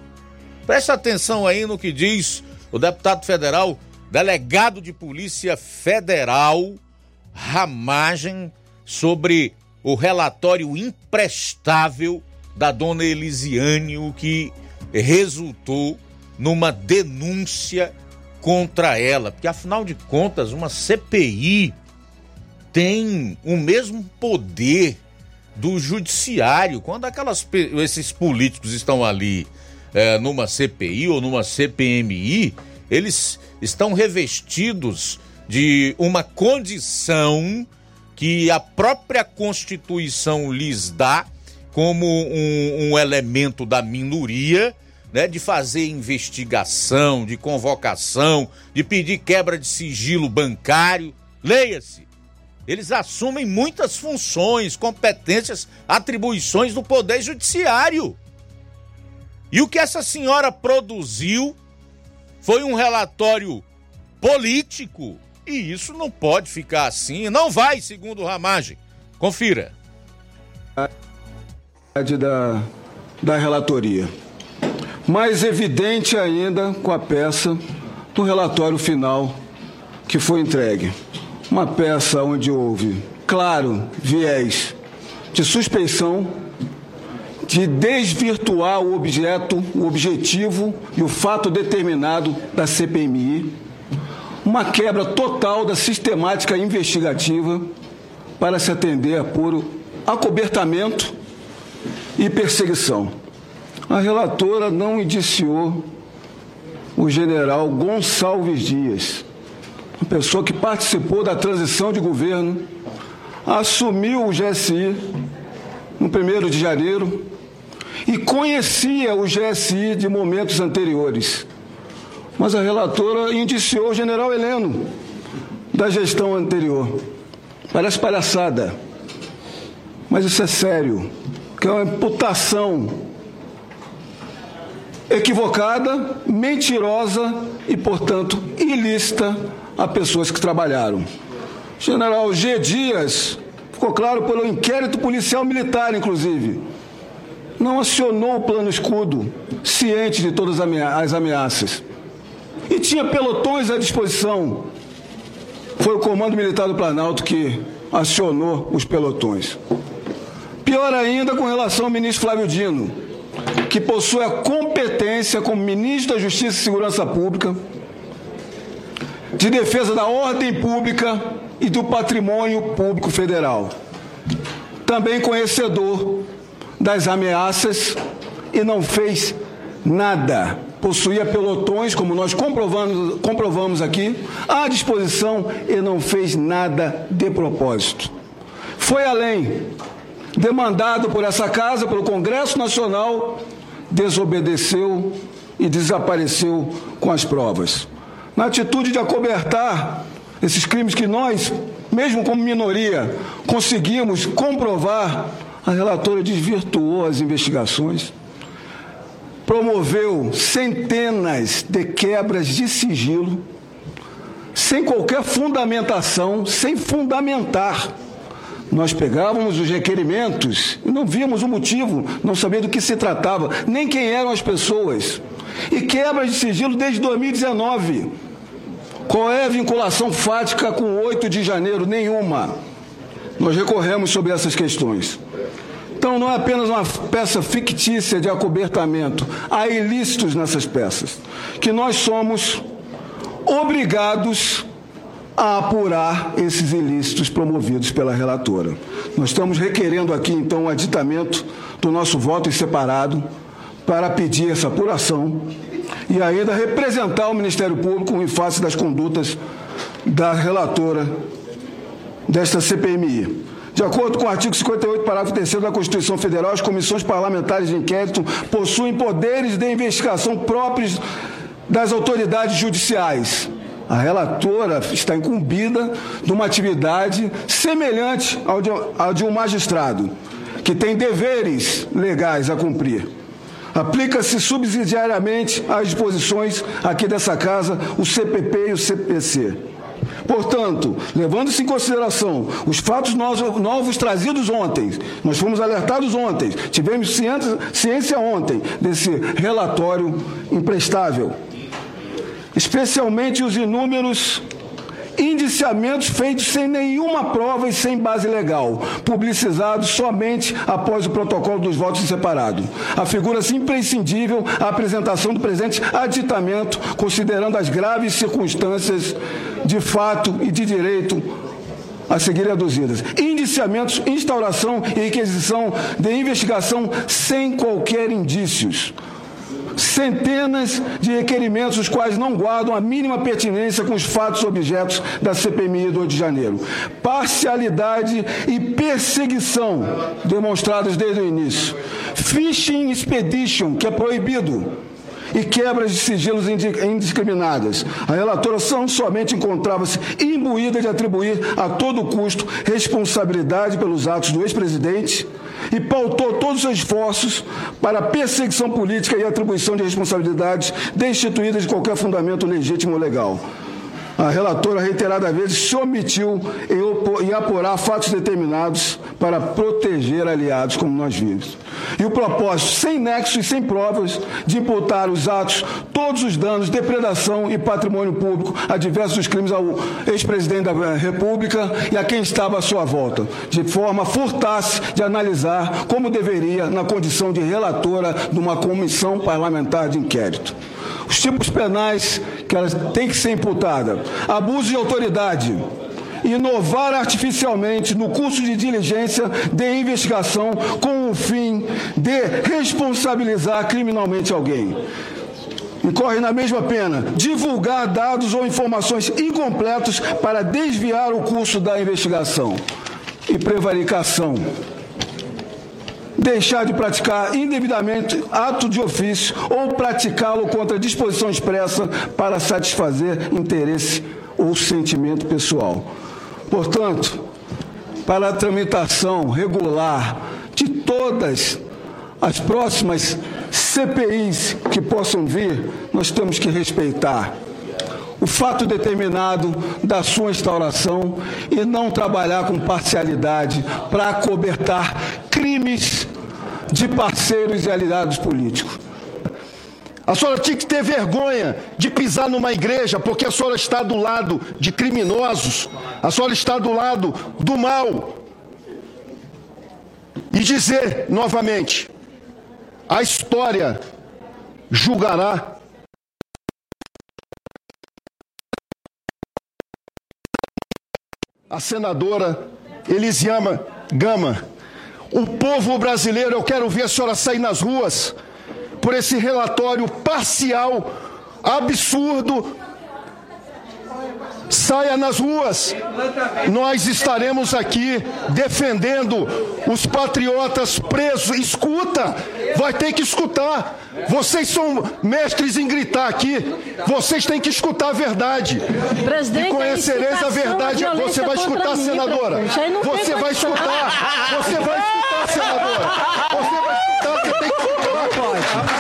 Preste atenção aí no que diz o deputado federal, delegado de Polícia Federal, Ramagem, sobre o relatório imprestável da dona Elisiane, o que resultou numa denúncia contra ela, porque afinal de contas, uma CPI tem o mesmo poder do judiciário. Quando aquelas, esses políticos estão ali é, numa CPI ou numa CPMI, eles estão revestidos de uma condição que a própria Constituição lhes dá como um, um elemento da minoria né, de fazer investigação, de convocação, de pedir quebra de sigilo bancário. Leia-se. Eles assumem muitas funções, competências, atribuições do Poder Judiciário. E o que essa senhora produziu foi um relatório político. E isso não pode ficar assim, não vai, segundo Ramagem. Confira. Da, da relatoria mais evidente ainda com a peça do relatório final que foi entregue. Uma peça onde houve, claro, viés de suspeição, de desvirtuar o objeto, o objetivo e o fato determinado da CPMI, uma quebra total da sistemática investigativa para se atender a puro acobertamento e perseguição. A relatora não indiciou o general Gonçalves Dias, uma pessoa que participou da transição de governo, assumiu o GSI no 1 de janeiro e conhecia o GSI de momentos anteriores. Mas a relatora indiciou o general Heleno da gestão anterior. Parece palhaçada, mas isso é sério, que é uma imputação equivocada, mentirosa e, portanto, ilícita a pessoas que trabalharam. General G. Dias, ficou claro pelo inquérito policial militar, inclusive, não acionou o plano escudo, ciente de todas as ameaças. E tinha pelotões à disposição. Foi o Comando Militar do Planalto que acionou os pelotões. Pior ainda com relação ao ministro Flávio Dino que possui a competência como ministro da Justiça e Segurança Pública, de defesa da ordem pública e do patrimônio público federal. Também conhecedor das ameaças e não fez nada. Possuía pelotões, como nós comprovamos, comprovamos aqui, à disposição e não fez nada de propósito. Foi além, demandado por essa casa, pelo Congresso Nacional, desobedeceu e desapareceu com as provas. Na atitude de acobertar esses crimes que nós, mesmo como minoria, conseguimos comprovar, a relatora desvirtuou as investigações, promoveu centenas de quebras de sigilo, sem qualquer fundamentação, sem fundamentar Nós pegávamos os requerimentos e não víamos o motivo, não sabia do que se tratava, nem quem eram as pessoas. E quebra de sigilo desde 2019. Qual é a vinculação fática com o 8 de janeiro? Nenhuma. Nós recorremos sobre essas questões. Então não é apenas uma peça fictícia de acobertamento, há ilícitos nessas peças, que nós somos obrigados a apurar esses ilícitos promovidos pela relatora. Nós estamos requerendo aqui, então, o aditamento do nosso voto em separado para pedir essa apuração e ainda representar o Ministério Público em face das condutas da relatora desta CPMI. De acordo com o artigo 58, parágrafo 3 da Constituição Federal, as comissões parlamentares de inquérito possuem poderes de investigação próprios das autoridades judiciais. A relatora está incumbida de uma atividade semelhante ao de um magistrado, que tem deveres legais a cumprir. Aplica-se subsidiariamente às disposições aqui dessa casa, o CPP e o CPC. Portanto, levando-se em consideração os fatos novos, novos, trazidos ontem, nós fomos alertados ontem, tivemos ciência, ciência ontem desse relatório imprestável, especialmente os inúmeros indiciamentos feitos sem nenhuma prova e sem base legal, publicizados somente após o protocolo dos votos separados. Afigura-se imprescindível a apresentação do presente aditamento, considerando as graves circunstâncias de fato e de direito a seguir aduzidas. Indiciamentos, instauração e requisição de investigação sem qualquer indícios centenas de requerimentos, os quais não guardam a mínima pertinência com os fatos objetos da CPMI do 8 de janeiro. Parcialidade e perseguição demonstradas desde o início. Phishing expedition, que é proibido e quebras de sigilos indiscriminadas. A relatora não somente encontrava-se imbuída de atribuir a todo custo responsabilidade pelos atos do ex-presidente e pautou todos os esforços para a perseguição política e atribuição de responsabilidades destituídas de qualquer fundamento legítimo ou legal. A relatora reiteradas vezes se omitiu em apurar fatos determinados para proteger aliados, como nós vimos. E o propósito, sem nexo e sem provas, de imputar os atos, todos os danos, depredação e patrimônio público a diversos crimes ao ex-presidente da República e a quem estava à sua volta, de forma a furtar-se de analisar como deveria na condição de relatora de uma comissão parlamentar de inquérito. Os tipos penais que ela tem que ser imputada: abuso de autoridade, inovar artificialmente no curso de diligência de investigação com o fim de responsabilizar criminalmente alguém. Incorre na mesma pena divulgar dados ou informações incompletos para desviar o curso da investigação. E prevaricação deixar de praticar indevidamente ato de ofício ou praticá-lo contra disposição expressa para satisfazer interesse ou sentimento pessoal. Portanto, para a tramitação regular de todas as próximas CPIs que possam vir, nós temos que respeitar o fato determinado da sua instauração e não trabalhar com parcialidade para acobertar crimes de parceiros e aliados políticos. A senhora tinha que ter vergonha de pisar numa igreja porque a senhora está do lado de criminosos, a senhora está do lado do mal. E dizer novamente: a história julgará a senadora Elisiama Gama. O povo brasileiro, eu quero ver a senhora sair nas ruas por esse relatório parcial, absurdo. Saia nas ruas. Nós estaremos aqui defendendo os patriotas presos. Escuta, vai ter que escutar. Vocês são mestres em gritar aqui. Vocês têm que escutar a verdade. Presidente, e conhecereis a verdade. Você vai escutar, senadora. Você vai escutar. Você vai escutar,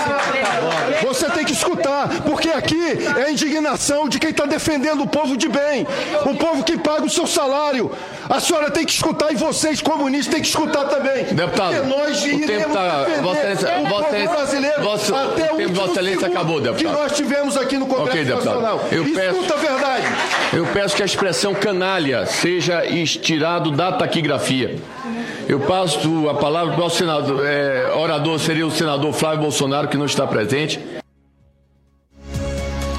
senadora. Você tem que escutar. Porque aqui é a indignação de quem está defendendo o povo de bem, o povo que paga o seu salário. A senhora tem que escutar e vocês, comunistas, têm que escutar também. Deputado, porque nós o tempo tá- Vossa Excelência- o Vossa povo brasileiro Vossa- até o tempo Vossa Excelência acabou, deputado. que nós tivemos aqui no Congresso Ok, deputado. Nacional. Eu peço- Escuta a verdade. Eu peço que a expressão canalha seja estirado da taquigrafia. Eu passo a palavra para o nosso senador, é, orador, seria o senador Flávio Bolsonaro, que não está presente.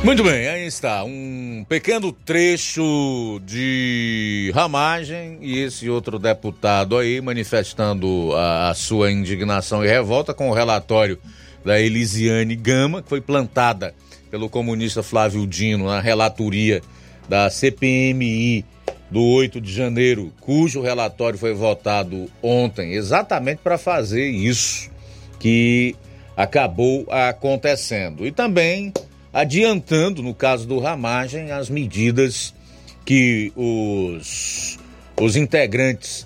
Muito bem, aí está. Um pequeno trecho de ramagem e esse outro deputado aí manifestando a, a sua indignação e revolta com o relatório da Elisiane Gama, que foi plantada pelo comunista Flávio Dino na relatoria da CPMI do 8 de janeiro, cujo relatório foi votado ontem, exatamente para fazer isso que acabou acontecendo. E também adiantando, no caso do Ramagem, as medidas que os, os integrantes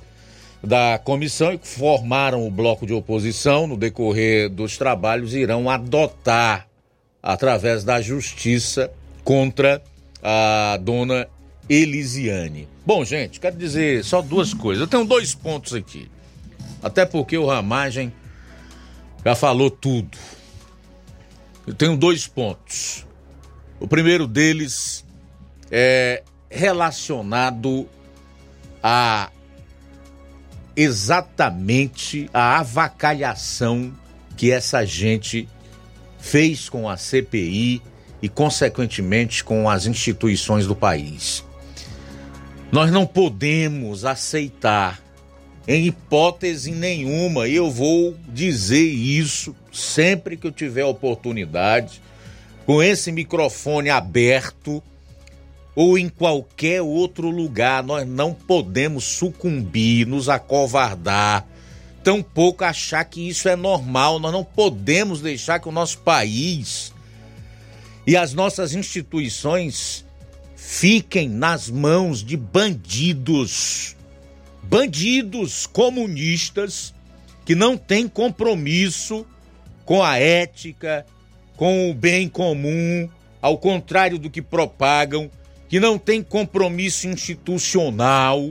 da comissão e que formaram o bloco de oposição no decorrer dos trabalhos irão adotar através da justiça contra a dona Elisiane. Bom, gente, quero dizer só duas coisas. Eu tenho dois pontos aqui. Até porque o Ramagem já falou tudo. Eu tenho dois pontos. O primeiro deles é relacionado a exatamente a avacalhação que essa gente fez com a CPI e, consequentemente, com as instituições do país. Nós não podemos aceitar, em hipótese nenhuma, e eu vou dizer isso sempre que eu tiver oportunidade, com esse microfone aberto ou em qualquer outro lugar, nós não podemos sucumbir, nos acovardar, tampouco achar que isso é normal. Nós não podemos deixar que o nosso país e as nossas instituições fiquem nas mãos de bandidos, bandidos comunistas que não têm compromisso com a ética, com o bem comum, ao contrário do que propagam, que não têm compromisso institucional,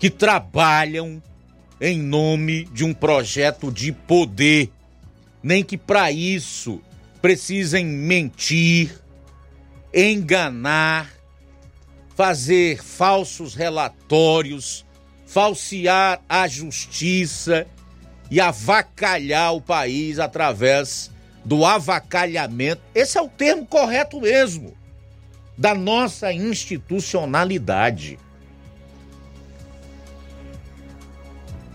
que trabalham em nome de um projeto de poder, nem que para isso precisem mentir, enganar, fazer falsos relatórios, falsear a justiça e avacalhar o país através do avacalhamento. Esse é o termo correto mesmo da nossa institucionalidade.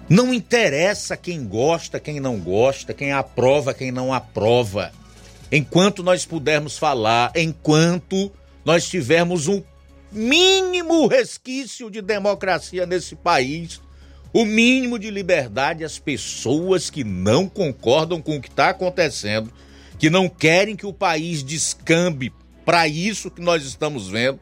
Não interessa quem gosta, quem não gosta, quem aprova, quem não aprova. Enquanto nós pudermos falar, enquanto nós tivermos um mínimo resquício de democracia nesse país, o mínimo de liberdade, as pessoas que não concordam com o que está acontecendo, que não querem que o país descambe para isso que nós estamos vendo,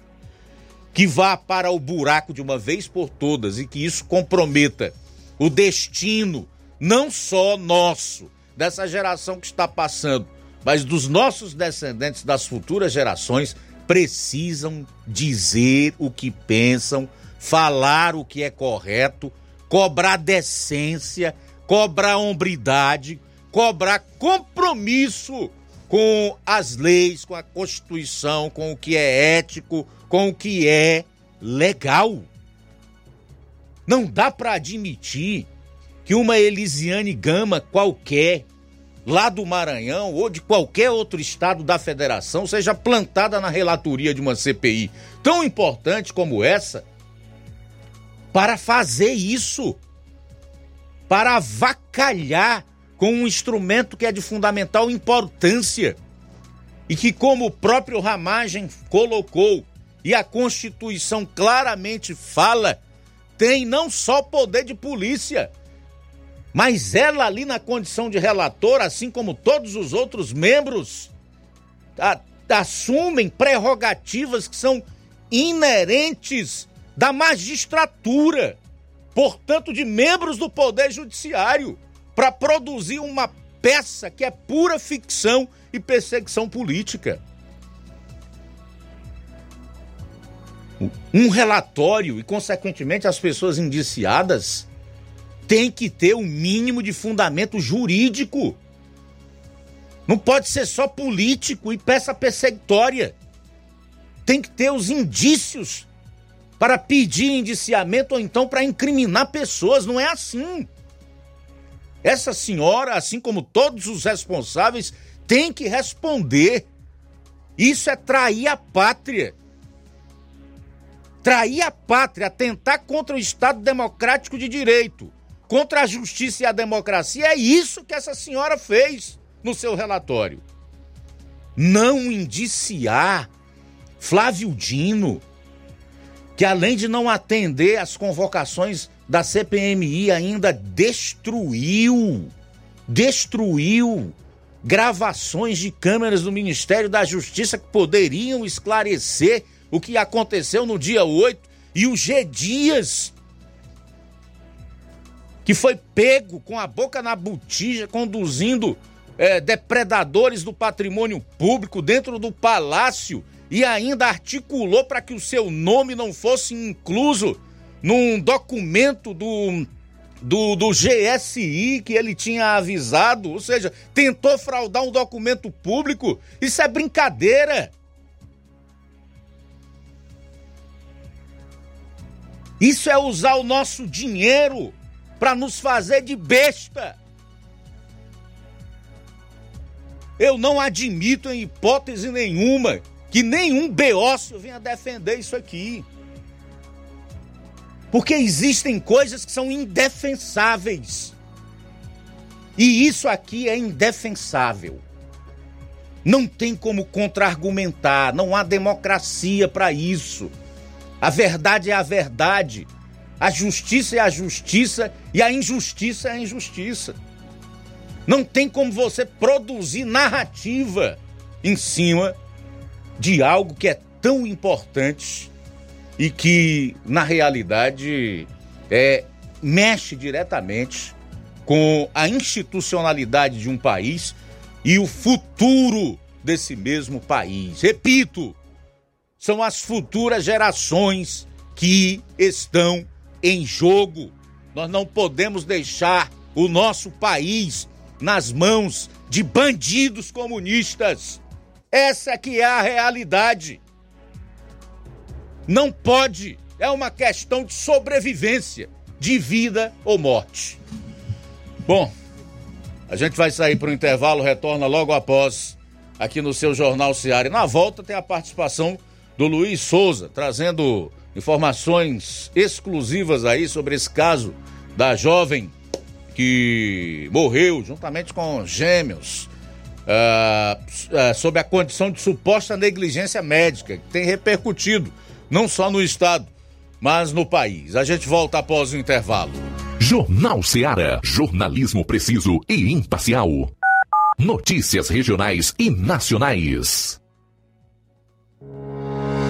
que vá para o buraco de uma vez por todas e que isso comprometa o destino não só nosso, dessa geração que está passando, mas dos nossos descendentes, das futuras gerações, precisam dizer o que pensam, falar o que é correto, cobrar decência, cobrar hombridade, cobrar compromisso com as leis, com a Constituição, com o que é ético, com o que é legal. Não dá para admitir que uma Elisiane Gama qualquer, lá do Maranhão ou de qualquer outro estado da federação, seja plantada na relatoria de uma CPI tão importante como essa, para fazer isso, para avacalhar com um instrumento que é de fundamental importância e que, como o próprio Ramagem colocou e a Constituição claramente fala, tem não só poder de polícia, mas ela ali na condição de relator, assim como todos os outros membros, a, assumem prerrogativas que são inerentes da magistratura, portanto, de membros do Poder Judiciário, para produzir uma peça que é pura ficção e perseguição política. Um relatório e, consequentemente, as pessoas indiciadas têm que ter um mínimo de fundamento jurídico. Não pode ser só político e peça perseguitória. Tem que ter os indícios para pedir indiciamento ou então para incriminar pessoas. Não é assim. Essa senhora, assim como todos os responsáveis, tem que responder. Isso é trair a pátria. Trair a pátria, atentar contra o Estado democrático de direito, contra a justiça e a democracia. É isso que essa senhora fez no seu relatório. Não indiciar Flávio Dino, que além de não atender às convocações da CPMI, ainda destruiu, destruiu gravações de câmeras do Ministério da Justiça que poderiam esclarecer o que aconteceu no dia 8 e o G Dias que foi pego com a boca na botija conduzindo é, depredadores do patrimônio público dentro do palácio e ainda articulou para que o seu nome não fosse incluso num documento do, do, do GSI que ele tinha avisado, ou seja, tentou fraudar um documento público. Isso é brincadeira. Isso é usar o nosso dinheiro para nos fazer de besta. Eu não admito em hipótese nenhuma que nenhum beócio venha defender isso aqui. Porque existem coisas que são indefensáveis. E isso aqui é indefensável. Não tem como contra-argumentar, não há democracia para isso. A verdade é a verdade. A justiça é a justiça e a injustiça é a injustiça. Não tem como você produzir narrativa em cima de algo que é tão importante e que, na realidade, é, mexe diretamente com a institucionalidade de um país e o futuro desse mesmo país. Repito, são as futuras gerações que estão em jogo. Nós não podemos deixar o nosso país nas mãos de bandidos comunistas. Essa que é a realidade. Não pode. É uma questão de sobrevivência, de vida ou morte. Bom, a gente vai sair para o intervalo, retorna logo após aqui no seu Jornal Seara. E na volta tem a participação do Luiz Souza, trazendo informações exclusivas aí sobre esse caso da jovem que morreu juntamente com gêmeos. Uh, uh, sobre a condição de suposta negligência médica, que tem repercutido não só no estado, mas no país. A gente volta após o intervalo. Jornal Seara. Jornalismo preciso e imparcial. Notícias regionais e nacionais.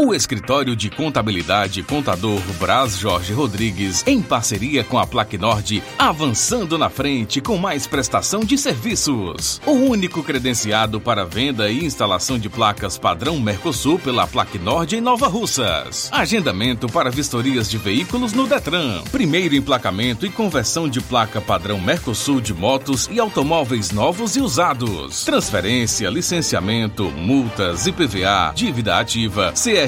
O escritório de contabilidade Contador Braz Jorge Rodrigues, em parceria com a Plaque Nord, avançando na frente com mais prestação de serviços. O único credenciado para venda e instalação de placas padrão Mercosul pela Plaque Nord em Nova Russas. Agendamento para vistorias de veículos no Detran. Primeiro emplacamento e conversão de placa padrão Mercosul de motos e automóveis novos e usados. Transferência, licenciamento, multas, IPVA, dívida ativa, CR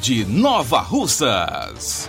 de Nova Russas.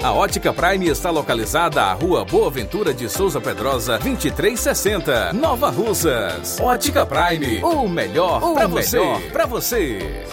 A Ótica Prime está localizada à Rua Boa Ventura de Souza Pedrosa, 2360, Nova Russas. Ótica Prime, o melhor para você. Para você.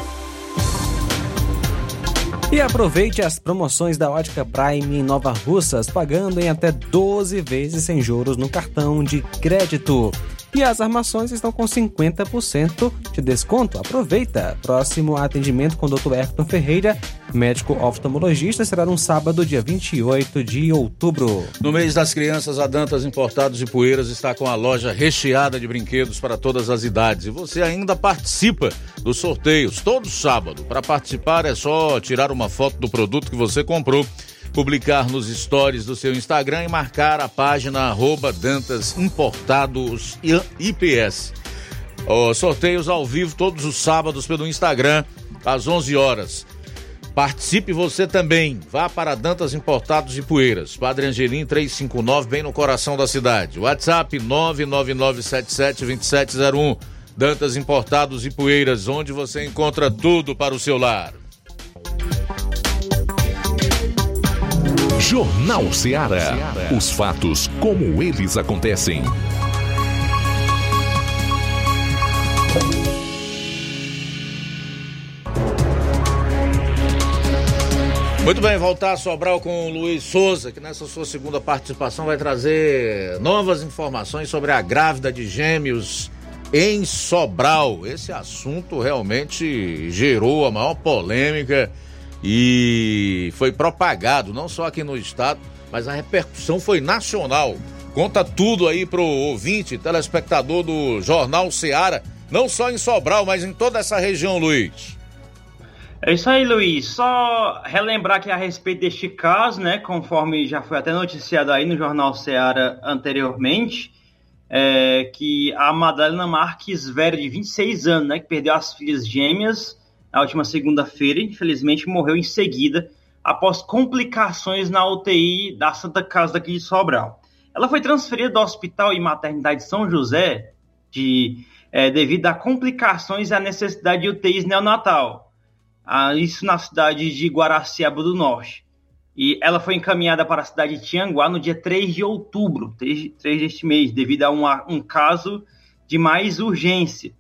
E aproveite as promoções da Ótica Prime em Nova Russas, pagando em até 12 vezes sem juros no cartão de crédito. E as armações estão com 50% de desconto. Aproveita! Próximo atendimento com o Dr. Everton Ferreira, médico oftalmologista, será no sábado, dia 28 de outubro. No mês das crianças, a Dantas Importados e Poeiras está com a loja recheada de brinquedos para todas as idades. E você ainda participa dos sorteios todo sábado. Para participar é só tirar uma foto do produto que você comprou publicar nos stories do seu Instagram e marcar a página arroba Dantas Importados IPS. Oh, sorteios ao vivo todos os sábados pelo Instagram, às 11 horas. Participe você também. Vá para Dantas Importados e Poeiras. Padre Angelim 359, bem no coração da cidade. WhatsApp 999772701. Dantas Importados e Poeiras, onde você encontra tudo para o seu lar. Jornal Ceará. Os fatos como eles acontecem. Muito bem, voltar a Sobral com o Luiz Souza, que nessa sua segunda participação vai trazer novas informações sobre a grávida de gêmeos em Sobral. Esse assunto realmente gerou a maior polêmica e foi propagado, não só aqui no estado, mas a repercussão foi nacional. Conta tudo aí pro ouvinte, telespectador do Jornal Seara, não só em Sobral, mas em toda essa região, Luiz. É isso aí, Luiz. Só relembrar que a respeito deste caso, né, conforme já foi até noticiado aí no Jornal Seara anteriormente, é, que a Madalena Marques Vera, de 26 anos, né, que perdeu as filhas gêmeas na última segunda-feira, infelizmente morreu em seguida após complicações na UTI da Santa Casa daqui de Sobral. Ela foi transferida do Hospital e Maternidade São José de, é, devido a complicações e a necessidade de UTIs neonatal ah, isso na cidade de Guaraciaba do Norte. E ela foi encaminhada para a cidade de Tianguá no dia 3 de outubro, 3, 3 deste mês, devido a uma, um caso de mais urgência.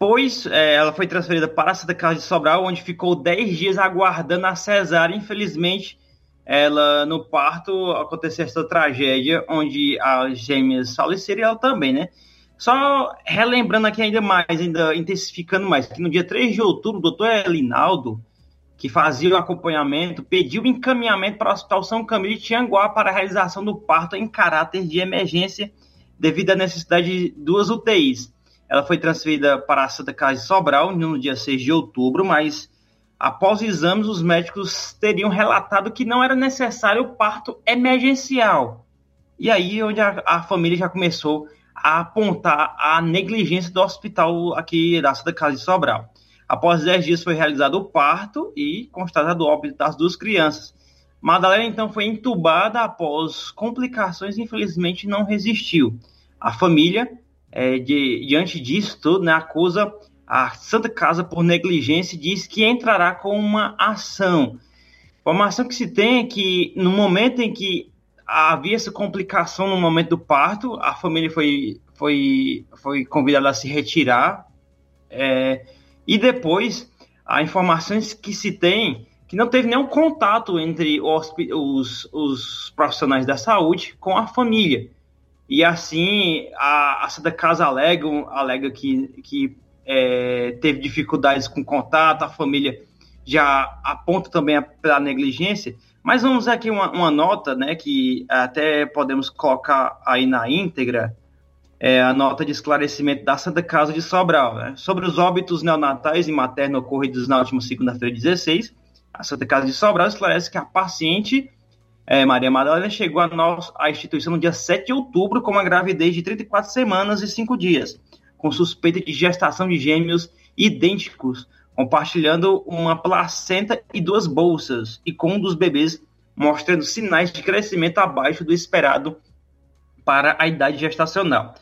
Pois é, ela foi transferida para a Santa Casa de Sobral, onde ficou 10 dias aguardando a cesárea. Infelizmente, ela no parto aconteceu essa tragédia, onde as gêmeas faleceram e ela também, né? Só relembrando aqui ainda mais, ainda intensificando mais, que no dia 3 de outubro, o doutor Elinaldo, que fazia o acompanhamento, pediu encaminhamento para o Hospital São Camilo de Tianguá para a realização do parto em caráter de emergência devido à necessidade de duas UTIs. Ela foi transferida para a Santa Casa de Sobral no dia 6 de outubro, mas após exames, os médicos teriam relatado que não era necessário o parto emergencial. E aí onde a, a família já começou a apontar a negligência do hospital aqui da Santa Casa de Sobral. Após 10 dias foi realizado o parto e constatado o óbito das duas crianças. Madalena então foi entubada após complicações infelizmente não resistiu. A família, é, de, diante disso tudo, né, acusa a Santa Casa por negligência e diz que entrará com uma ação. Informação que se tem é que no momento em que havia essa complicação no momento do parto, a família foi, foi, foi convidada a se retirar, é, e depois, há informações que se tem que não teve nenhum contato entre os, os, os profissionais da saúde com a família. E assim, a, a Santa Casa alega, alega que, que é, teve dificuldades com contato, a família já aponta também pela negligência, mas vamos aqui uma, uma nota, né, que até podemos colocar aí na íntegra, é a nota de esclarecimento da Santa Casa de Sobral, né? sobre os óbitos neonatais e materno ocorridos na última segunda-feira 16. A Santa Casa de Sobral esclarece que a paciente é, Maria Madalena chegou à instituição no dia 7 de outubro com uma gravidez de 34 semanas e 5 dias, com suspeita de gestação de gêmeos idênticos compartilhando uma placenta e duas bolsas, e com um dos bebês mostrando sinais de crescimento abaixo do esperado para a idade gestacional.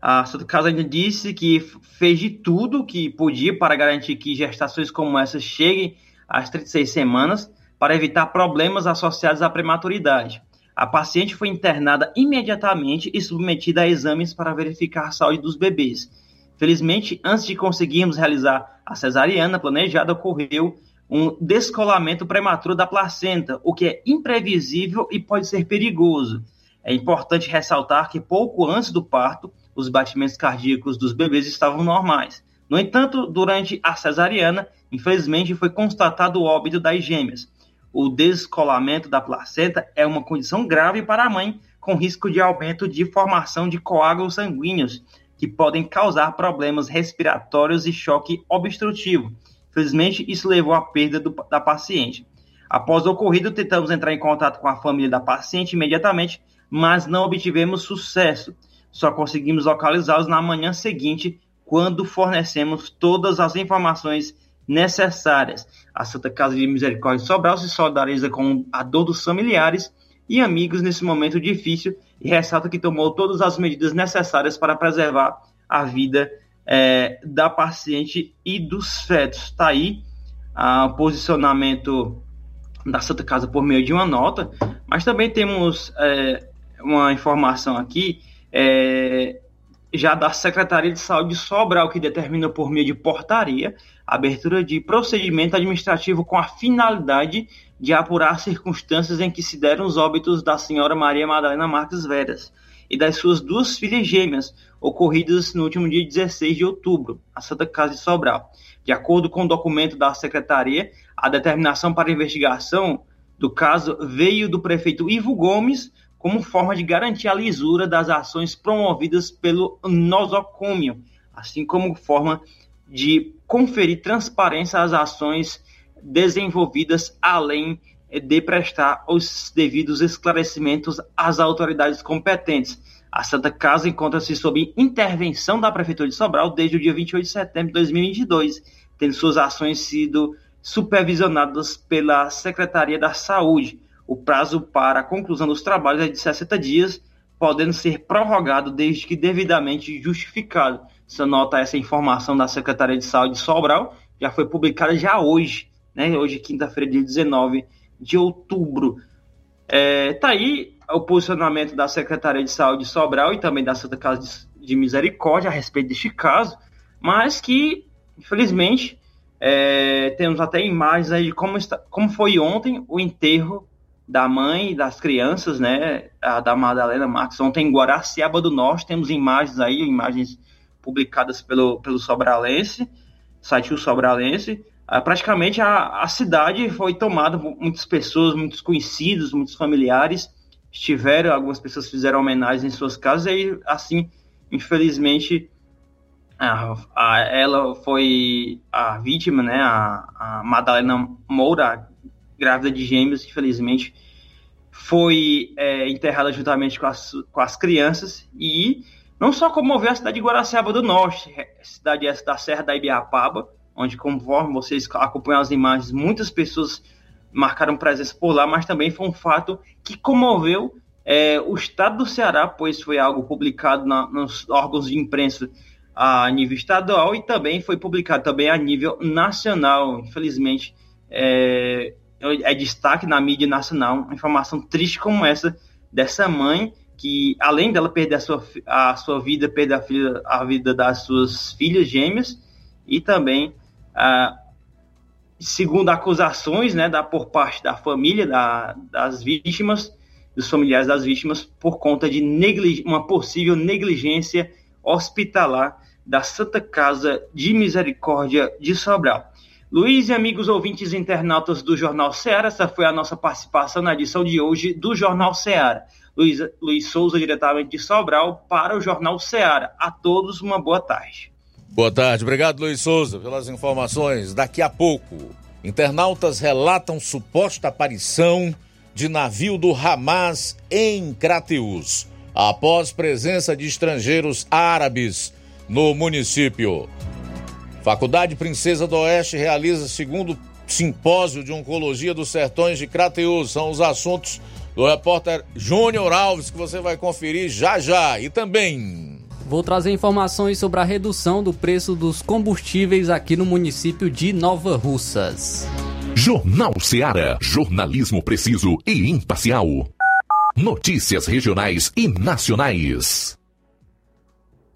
A Santa Casa ainda disse que fez de tudo que podia para garantir que gestações como essa cheguem às 36 semanas para evitar problemas associados à prematuridade. A paciente foi internada imediatamente e submetida a exames para verificar a saúde dos bebês. Felizmente, antes de conseguirmos realizar a cesariana planejada, ocorreu um descolamento prematuro da placenta, o que é imprevisível e pode ser perigoso. É importante ressaltar que pouco antes do parto, os batimentos cardíacos dos bebês estavam normais. No entanto, durante a cesariana, infelizmente foi constatado o óbito das gêmeas. O descolamento da placenta é uma condição grave para a mãe, com risco de aumento de formação de coágulos sanguíneos, que podem causar problemas respiratórios e choque obstrutivo. Felizmente, isso levou à perda do, da paciente. Após o ocorrido, tentamos entrar em contato com a família da paciente imediatamente, mas não obtivemos sucesso. Só conseguimos localizá-los na manhã seguinte, quando fornecemos todas as informações necessárias. A Santa Casa de Misericórdia Sobral se solidariza com a dor dos familiares e amigos nesse momento difícil e ressalta que tomou todas as medidas necessárias para preservar a vida é, da paciente e dos fetos. Está aí ah, o posicionamento da Santa Casa por meio de uma nota, mas também temos é, uma informação aqui é, já da Secretaria de Saúde de Sobral, que determina por meio de portaria abertura de procedimento administrativo com a finalidade de apurar as circunstâncias em que se deram os óbitos da senhora Maria Madalena Marques Veras e das suas duas filhas gêmeas, ocorridas no último dia 16 de outubro, a Santa Casa de Sobral. De acordo com o documento da Secretaria, a determinação para investigação do caso veio do prefeito Ivo Gomes como forma de garantir a lisura das ações promovidas pelo nosocômio, assim como forma de conferir transparência às ações desenvolvidas, além de prestar os devidos esclarecimentos às autoridades competentes. A Santa Casa encontra-se sob intervenção da Prefeitura de Sobral desde o dia 28 de setembro de 2022, tendo suas ações sido supervisionadas pela Secretaria da Saúde. O prazo para a conclusão dos trabalhos é de 60 dias, podendo ser prorrogado desde que devidamente justificado. Essa nota, essa informação da Secretaria de Saúde de Sobral, já foi publicada já hoje, né? Hoje, quinta-feira, dia 19 de outubro. É, tá aí o posicionamento da Secretaria de Saúde de Sobral e também da Santa Casa de Misericórdia a respeito deste caso, mas que, infelizmente, é, temos até imagens aí de como, está, como foi ontem o enterro da mãe e das crianças, né, a, da Madalena Marques, ontem em Guaraciaba do Norte, temos imagens aí, imagens publicadas pelo, pelo Sobralense, site o Sobralense, ah, praticamente a, a cidade foi tomada por muitas pessoas, muitos conhecidos, muitos familiares, estiveram, algumas pessoas fizeram homenagem em suas casas, e assim, infelizmente, a, a, ela foi a vítima, né, a, a Madalena Moura, grávida de gêmeos, infelizmente, foi é, enterrada juntamente com as, com as crianças e não só comoveu a cidade de Guaraciaba do Norte, cidade essa da Serra da Ibiapaba, onde, conforme vocês acompanham as imagens, muitas pessoas marcaram presença por lá, mas também foi um fato que comoveu é, o estado do Ceará, pois foi algo publicado na, nos órgãos de imprensa a nível estadual e também foi publicado também a nível nacional. Infelizmente, é, é destaque na mídia nacional informação triste como essa dessa mãe que, além dela perder a sua, a sua vida, perder a, filha, a vida das suas filhas gêmeas e também ah, segundo acusações né, da, por parte da família da, das vítimas, dos familiares das vítimas, por conta de uma possível negligência hospitalar da Santa Casa de Misericórdia de Sobral. Luiz e amigos ouvintes internautas do Jornal Ceará, essa foi a nossa participação na edição de hoje do Jornal Ceará. Luiz, Luiz Souza, diretamente de Sobral, para o Jornal Ceará. A todos uma boa tarde. Boa tarde, obrigado Luiz Souza pelas informações. Daqui a pouco, internautas relatam suposta aparição de navio do Hamas em Crateus, após presença de estrangeiros árabes no município. Faculdade Princesa do Oeste realiza segundo simpósio de oncologia dos sertões de Crateus. São os assuntos do repórter Júnior Alves que você vai conferir já já. E também Vou trazer informações sobre a redução do preço dos combustíveis aqui no município de Nova Russas. Jornal Seara. Jornalismo preciso e imparcial. Notícias regionais e nacionais.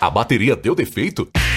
A bateria deu defeito?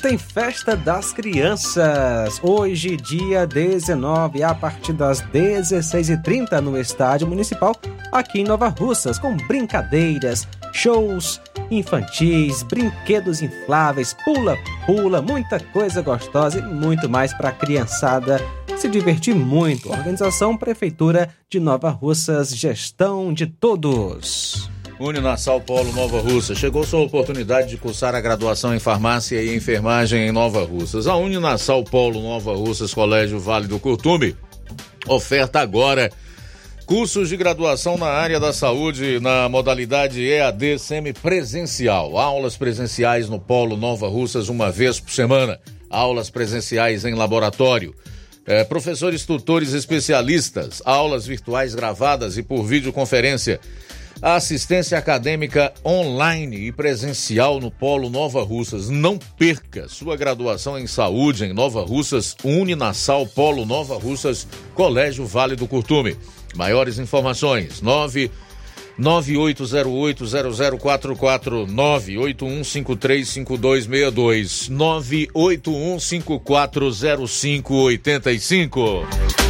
Tem festa das crianças. Hoje, dia 19, a partir das 16h30 no Estádio Municipal, aqui em Nova Russas, com brincadeiras, shows infantis, brinquedos infláveis, pula-pula, muita coisa gostosa e muito mais para a criançada se divertir muito. Organização Prefeitura de Nova Russas, gestão de todos. Uninasal Polo Nova Russa. Chegou sua oportunidade de cursar a graduação em farmácia e enfermagem em Nova Russas. A Uninasal Polo Nova Russas Colégio Vale do Curtume oferta agora cursos de graduação na área da saúde na modalidade EAD semipresencial. Aulas presenciais no Polo Nova Russas uma vez por semana. Aulas presenciais em laboratório. É, professores tutores especialistas, aulas virtuais gravadas e por videoconferência. A assistência acadêmica online e presencial no Polo Nova Russas. Não perca sua graduação em saúde em Nova Russas, Uninasal Polo Nova Russas, Colégio Vale do Curtume. Maiores informações: 9 98080044 981535262 981540585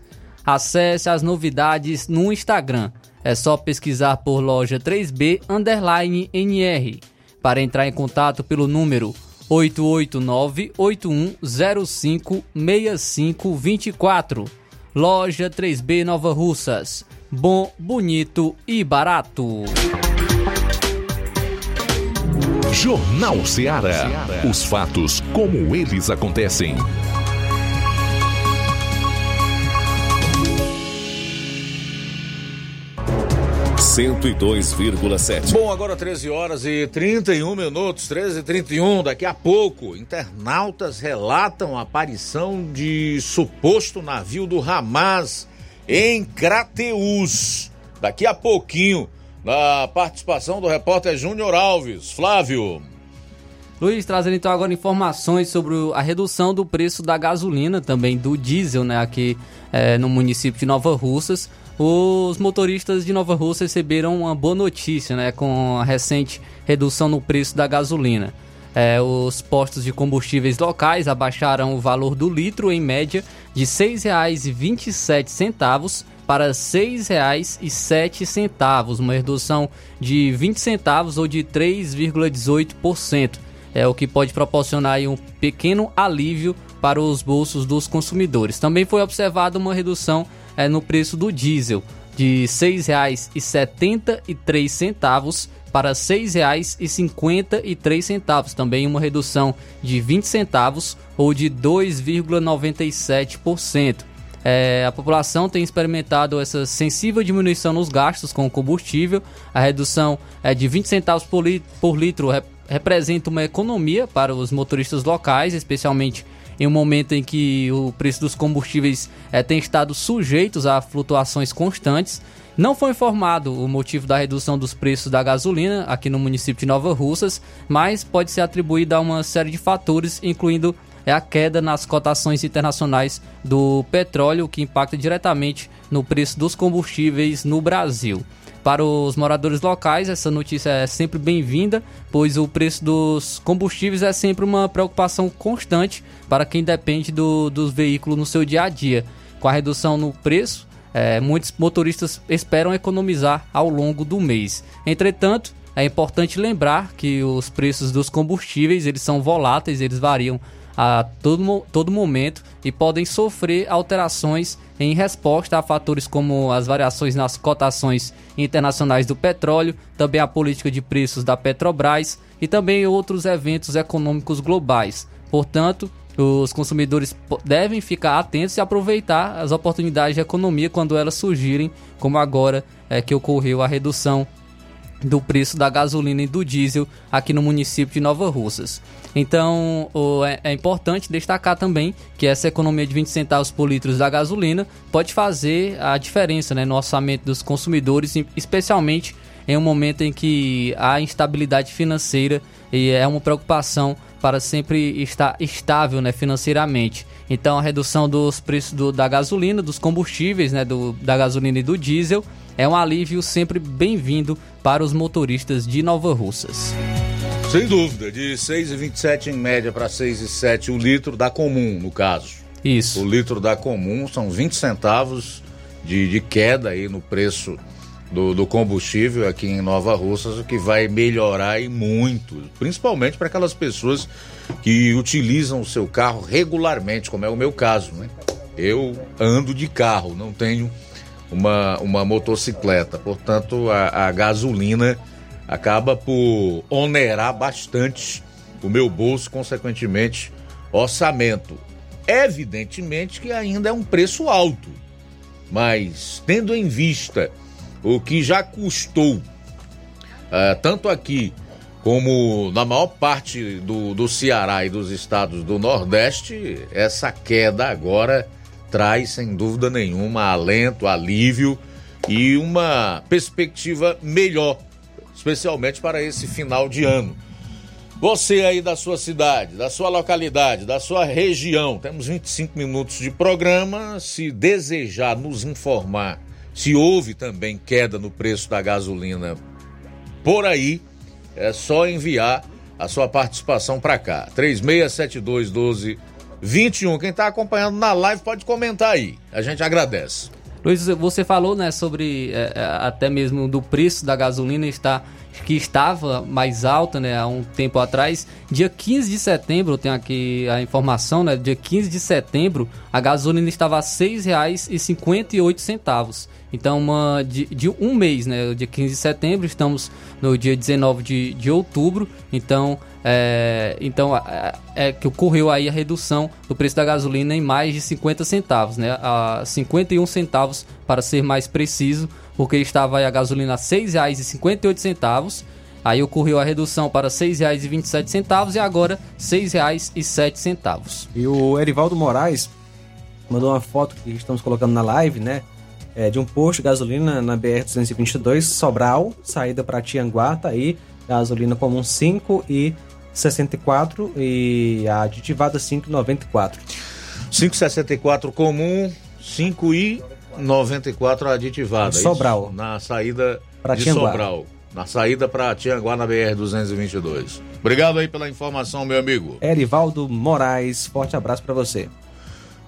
Acesse as novidades no Instagram. É só pesquisar por loja 3B underline NR. Para entrar em contato pelo número 889-8105-6524. Loja 3B Nova Russas. Bom, bonito e barato. Jornal Ceará. Os fatos como eles acontecem. 102,7. Bom, agora 13 horas e 31 minutos, 13 e 31. Daqui a pouco, internautas relatam a aparição de suposto navio do Hamas em Crateus. Daqui a pouquinho, na participação do repórter Júnior Alves. Flávio. Luiz, trazendo então agora informações sobre a redução do preço da gasolina, também do diesel, né, aqui é, no município de Nova Russas. Os motoristas de Nova Russa receberam uma boa notícia, né, com a recente redução no preço da gasolina. É, os postos de combustíveis locais abaixaram o valor do litro em média de R$ 6,27 para R$ 6,07, uma redução de 20 centavos ou de 3,18%. É o que pode proporcionar um pequeno alívio para os bolsos dos consumidores. Também foi observada uma redução é, no preço do diesel de R$ 6,73 para R$ 6,53, também uma redução de 20 centavos ou de 2,97%. É, a população tem experimentado essa sensível diminuição nos gastos com combustível. A redução é de 20 centavos por, li por litro rep representa uma economia para os motoristas locais, especialmente em um momento em que o preço dos combustíveis é, tem estado sujeitos a flutuações constantes. Não foi informado o motivo da redução dos preços da gasolina aqui no município de Nova Russas, mas pode ser atribuída a uma série de fatores, incluindo é a queda nas cotações internacionais do petróleo, que impacta diretamente no preço dos combustíveis no Brasil. Para os moradores locais, essa notícia é sempre bem-vinda, pois o preço dos combustíveis é sempre uma preocupação constante para quem depende do, dos veículos no seu dia a dia. Com a redução no preço, é, muitos motoristas esperam economizar ao longo do mês. Entretanto, é importante lembrar que os preços dos combustíveis eles são voláteis, eles variam a todo, todo momento e podem sofrer alterações em resposta a fatores como as variações nas cotações internacionais do petróleo, também a política de preços da Petrobras e também outros eventos econômicos globais. Portanto, os consumidores devem ficar atentos e aproveitar as oportunidades de economia quando elas surgirem, como agora é que ocorreu a redução do preço da gasolina e do diesel aqui no município de Nova Russas. Então é, é, importante destacar também que essa economia de 20 centavos por litro da gasolina pode fazer a diferença né, no orçamento dos consumidores, especialmente em um momento em que há instabilidade financeira e é uma preocupação para sempre estar estável né, financeiramente. Então a redução dos preços do, da gasolina, dos combustíveis, né, do, da gasolina e do diesel é um alívio sempre bem-vindo para os motoristas de Nova Russas. Sem dúvida, de 6,27 em média para 6,7 o litro da comum, no caso. Isso. O litro da comum são 20 centavos de, de queda aí no preço do, do, combustível aqui em Nova Russas, o que vai melhorar e muito, principalmente para aquelas pessoas que utilizam o seu carro regularmente, como é o meu caso, né? Eu ando de carro, não tenho uma, uma motocicleta. Portanto, a, a gasolina acaba por onerar bastante o meu bolso, consequentemente, orçamento. Evidentemente que ainda é um preço alto, mas tendo em vista o que já custou, uh, tanto aqui como na maior parte do, do Ceará e dos estados do Nordeste, essa queda agora traz, sem dúvida nenhuma, alento, alívio e uma perspectiva melhor, especialmente para esse final de ano. Você aí da sua cidade, da sua localidade, da sua região, temos 25 minutos de programa. Se desejar nos informar se houve também queda no preço da gasolina por aí, é só enviar a sua participação para cá. 3672 12 21. Quem está acompanhando na live pode comentar aí. A gente agradece. Luiz, você falou né, sobre é, é até mesmo do preço da gasolina estar que estava mais alta né, há um tempo atrás. Dia 15 de setembro, eu tenho aqui a informação, né? Dia 15 de setembro, a gasolina estava a R$ 6,58. Então, uma, de, de, um mês, né? Dia 15 de setembro, estamos no dia 19 de, de outubro. Então, é, então é, é, que ocorreu aí a redução do preço da gasolina em mais de 50 centavos, né? A 51 centavos para ser mais preciso, porque estava a gasolina a R$ 6,58. Aí ocorreu a redução para R$ 6,27 e agora R$ 6,07. E o Erivaldo Moraes mandou uma foto que estamos colocando na live, né? É, de um posto de gasolina na BR-222, Sobral, saída para Tianguá, tá aí, gasolina comum 5 e 64 e a aditivada 5,94. 5,64 comum, 5,94 aditivada. Sobral. Isso, na saída Pra de Tianguá. Sobral. Na saída para Tianguá na BR-222. Obrigado aí pela informação, meu amigo. Erivaldo Moraes, forte abraço para você.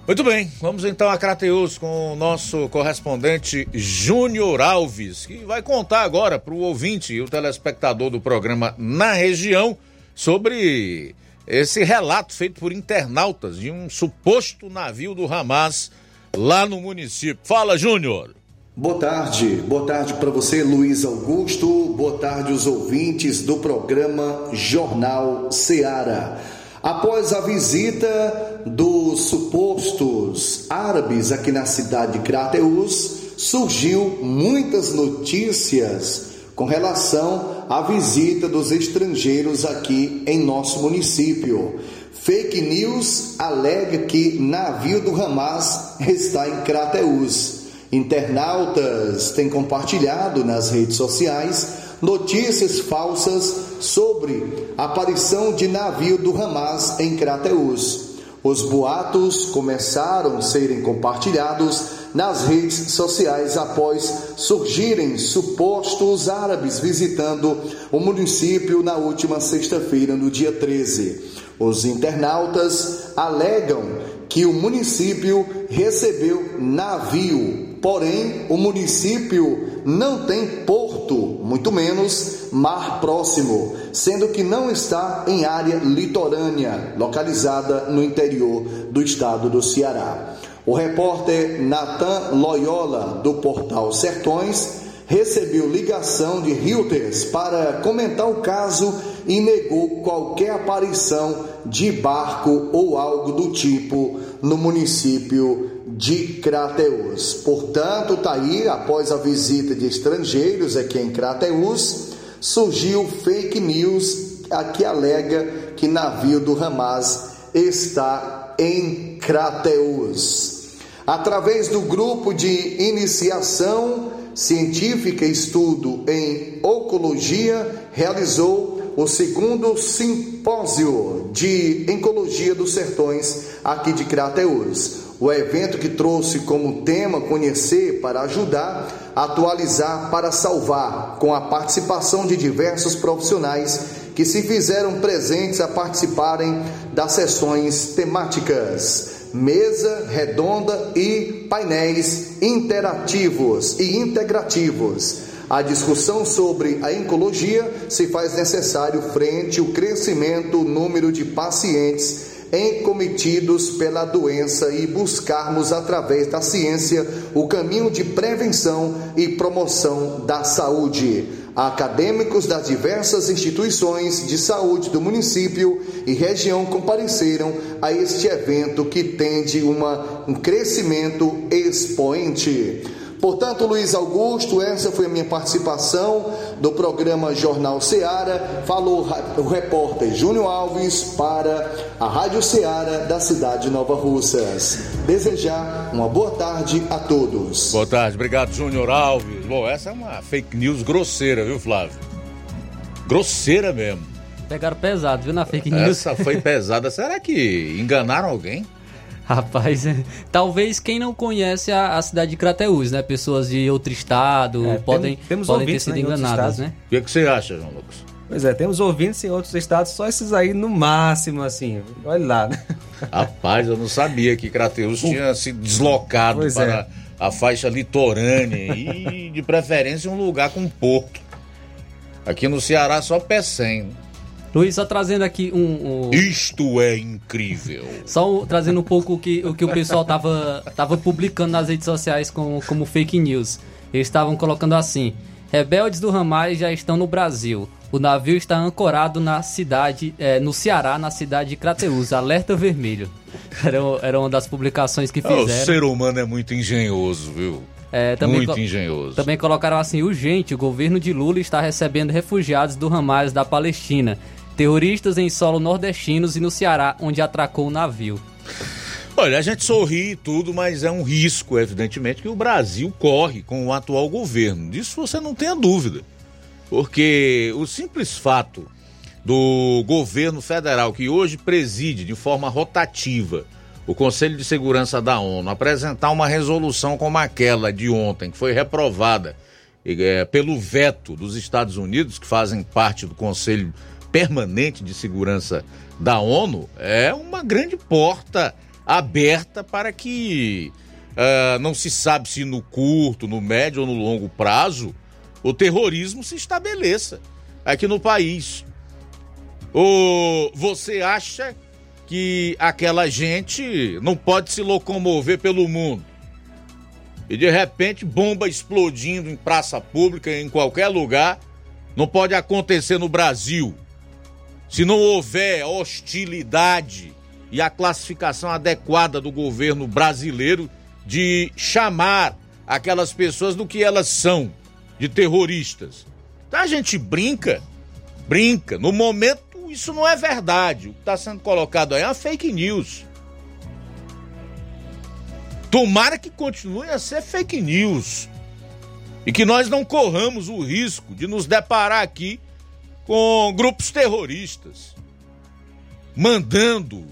Muito bem, vamos então a Crateus com o nosso correspondente Júnior Alves, que vai contar agora para o ouvinte e o telespectador do programa na região sobre esse relato feito por internautas de um suposto navio do Hamas lá no município. Fala, Júnior! Boa tarde, boa tarde para você, Luiz Augusto. Boa tarde, os ouvintes do programa Jornal Seara. Após a visita dos supostos árabes aqui na cidade de Crateus, surgiu muitas notícias com relação à visita dos estrangeiros aqui em nosso município. Fake news alega que navio do Hamas está em Crateus. Internautas têm compartilhado nas redes sociais notícias falsas sobre a aparição de navio do Hamas em Crateus. Os boatos começaram a serem compartilhados nas redes sociais após surgirem supostos árabes visitando o município na última sexta-feira, no dia 13. Os internautas alegam que o município recebeu navio, porém o município não tem porto, muito menos mar próximo, sendo que não está em área litorânea, localizada no interior do estado do Ceará. O repórter Nathan Loyola, do portal Sertões, recebeu ligação de Reuters para comentar o caso e negou qualquer aparição de barco ou algo do tipo no município de Crateus. Portanto, aí, após a visita de estrangeiros aqui em Crateus, surgiu fake news a que alega que navio do Hamas está em Crateus. Através do grupo de iniciação científica estudo em oncologia, realizou o segundo simpósio de Oncologia dos Sertões aqui de Crateus. O evento que trouxe como tema conhecer para ajudar, atualizar para salvar, com a participação de diversos profissionais que se fizeram presentes a participarem das sessões temáticas mesa redonda e painéis interativos e integrativos. A discussão sobre a oncologia se faz necessário frente ao crescimento número de pacientes encometidos pela doença e buscarmos através da ciência o caminho de prevenção e promoção da saúde. Acadêmicos das diversas instituições de saúde do município e região compareceram a este evento que tende uma, um crescimento expoente. Portanto, Luiz Augusto, essa foi a minha participação do programa Jornal Seara. Falou o repórter Júnior Alves para a Rádio Seara da cidade de Nova Russas. Desejar uma boa tarde a todos. Boa tarde, obrigado, Júnior Alves. Bom, essa é uma fake news grosseira, viu, Flávio? Grosseira mesmo. Pegaram pesado, viu, na fake news. Essa foi pesada. Será que enganaram alguém? Rapaz, é, talvez quem não conhece a, a cidade de Crateús, né? Pessoas de outro estado É, podem, temos- temos podem ter ouvintes, sido né, em outros enganadas, estados. né? O que, que você acha, João Lucas? Pois é, temos ouvintes em outros estados, só esses aí no máximo, assim. Olha lá, né? Rapaz, eu não sabia que Crateus tinha se deslocado Pois para é. a faixa litorânea e, de preferência, um lugar com porto. Aqui no Ceará, só Pecém. Luiz, só trazendo aqui um. um- Isto é incrível. Só um- trazendo um pouco o que o, que o pessoal tava, tava publicando nas redes sociais como, como fake news. Eles estavam colocando assim: rebeldes do Hamas já estão no Brasil. O navio está ancorado na cidade, é, no Ceará, na cidade de Crateús. Alerta vermelho. Era, era uma das publicações que Ah, O fizeram. ser humano é muito engenhoso, viu? É, também muito engenhoso. Também colocaram assim: urgente, o governo de Lula está recebendo refugiados do Hamas da Palestina, terroristas em solo nordestinos e no Ceará, onde atracou o navio. Olha, a gente sorri e tudo, mas é um risco, evidentemente, que o Brasil corre com o atual governo. Disso você não tenha dúvida. Porque o simples fato do governo federal, que hoje preside de forma rotativa o Conselho de Segurança da ONU, apresentar uma resolução como aquela de ontem, que foi reprovada é, pelo veto dos Estados Unidos, que fazem parte do Conselho Permanente de Segurança da ONU, é uma grande porta aberta para que uh, não se sabe se no curto, no médio ou no longo prazo o terrorismo se estabeleça aqui no país. Ou você acha que aquela gente não pode se locomover pelo mundo? E de repente, bomba explodindo em praça pública, em qualquer lugar, não pode acontecer no Brasil. Se não houver hostilidade e a classificação adequada do governo brasileiro de chamar aquelas pessoas do que elas são, de terroristas. Então a gente brinca, brinca. No momento, isso não é verdade. O que está sendo colocado aí é uma fake news. Tomara que continue a ser fake news. E que nós não corramos o risco de nos deparar aqui com grupos terroristas mandando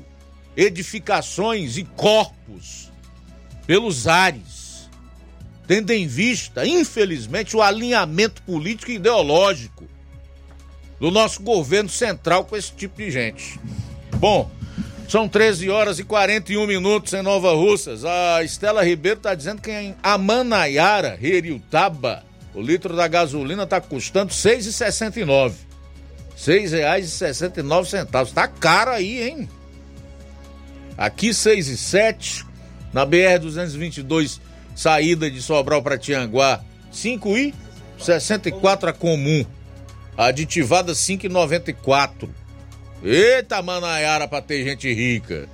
edificações e corpos pelos ares, tendo em vista, infelizmente, o alinhamento político e ideológico do nosso governo central com esse tipo de gente. Bom, são 13 horas e 41 minutos em Nova Russas. A Estela Ribeiro está dizendo que em Amanaiara, Heriutaba, o litro da gasolina está custando R$ 6,69. R$ 6,69. Tá caro aí, hein? Aqui 6 e 7, na BR 222, saída de Sobral para Tianguá, 5 e 64 a comum. Aditivada 5,94. Eita, Manaiara, pra ter gente rica.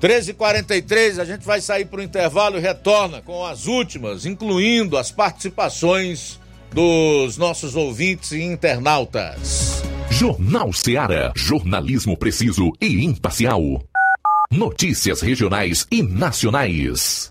13h43, a gente vai sair para o intervalo e retorna com as últimas, incluindo as participações dos nossos ouvintes e internautas. Jornal Seara. Jornalismo preciso e imparcial. Notícias regionais e nacionais.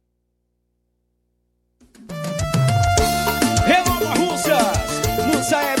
Russas,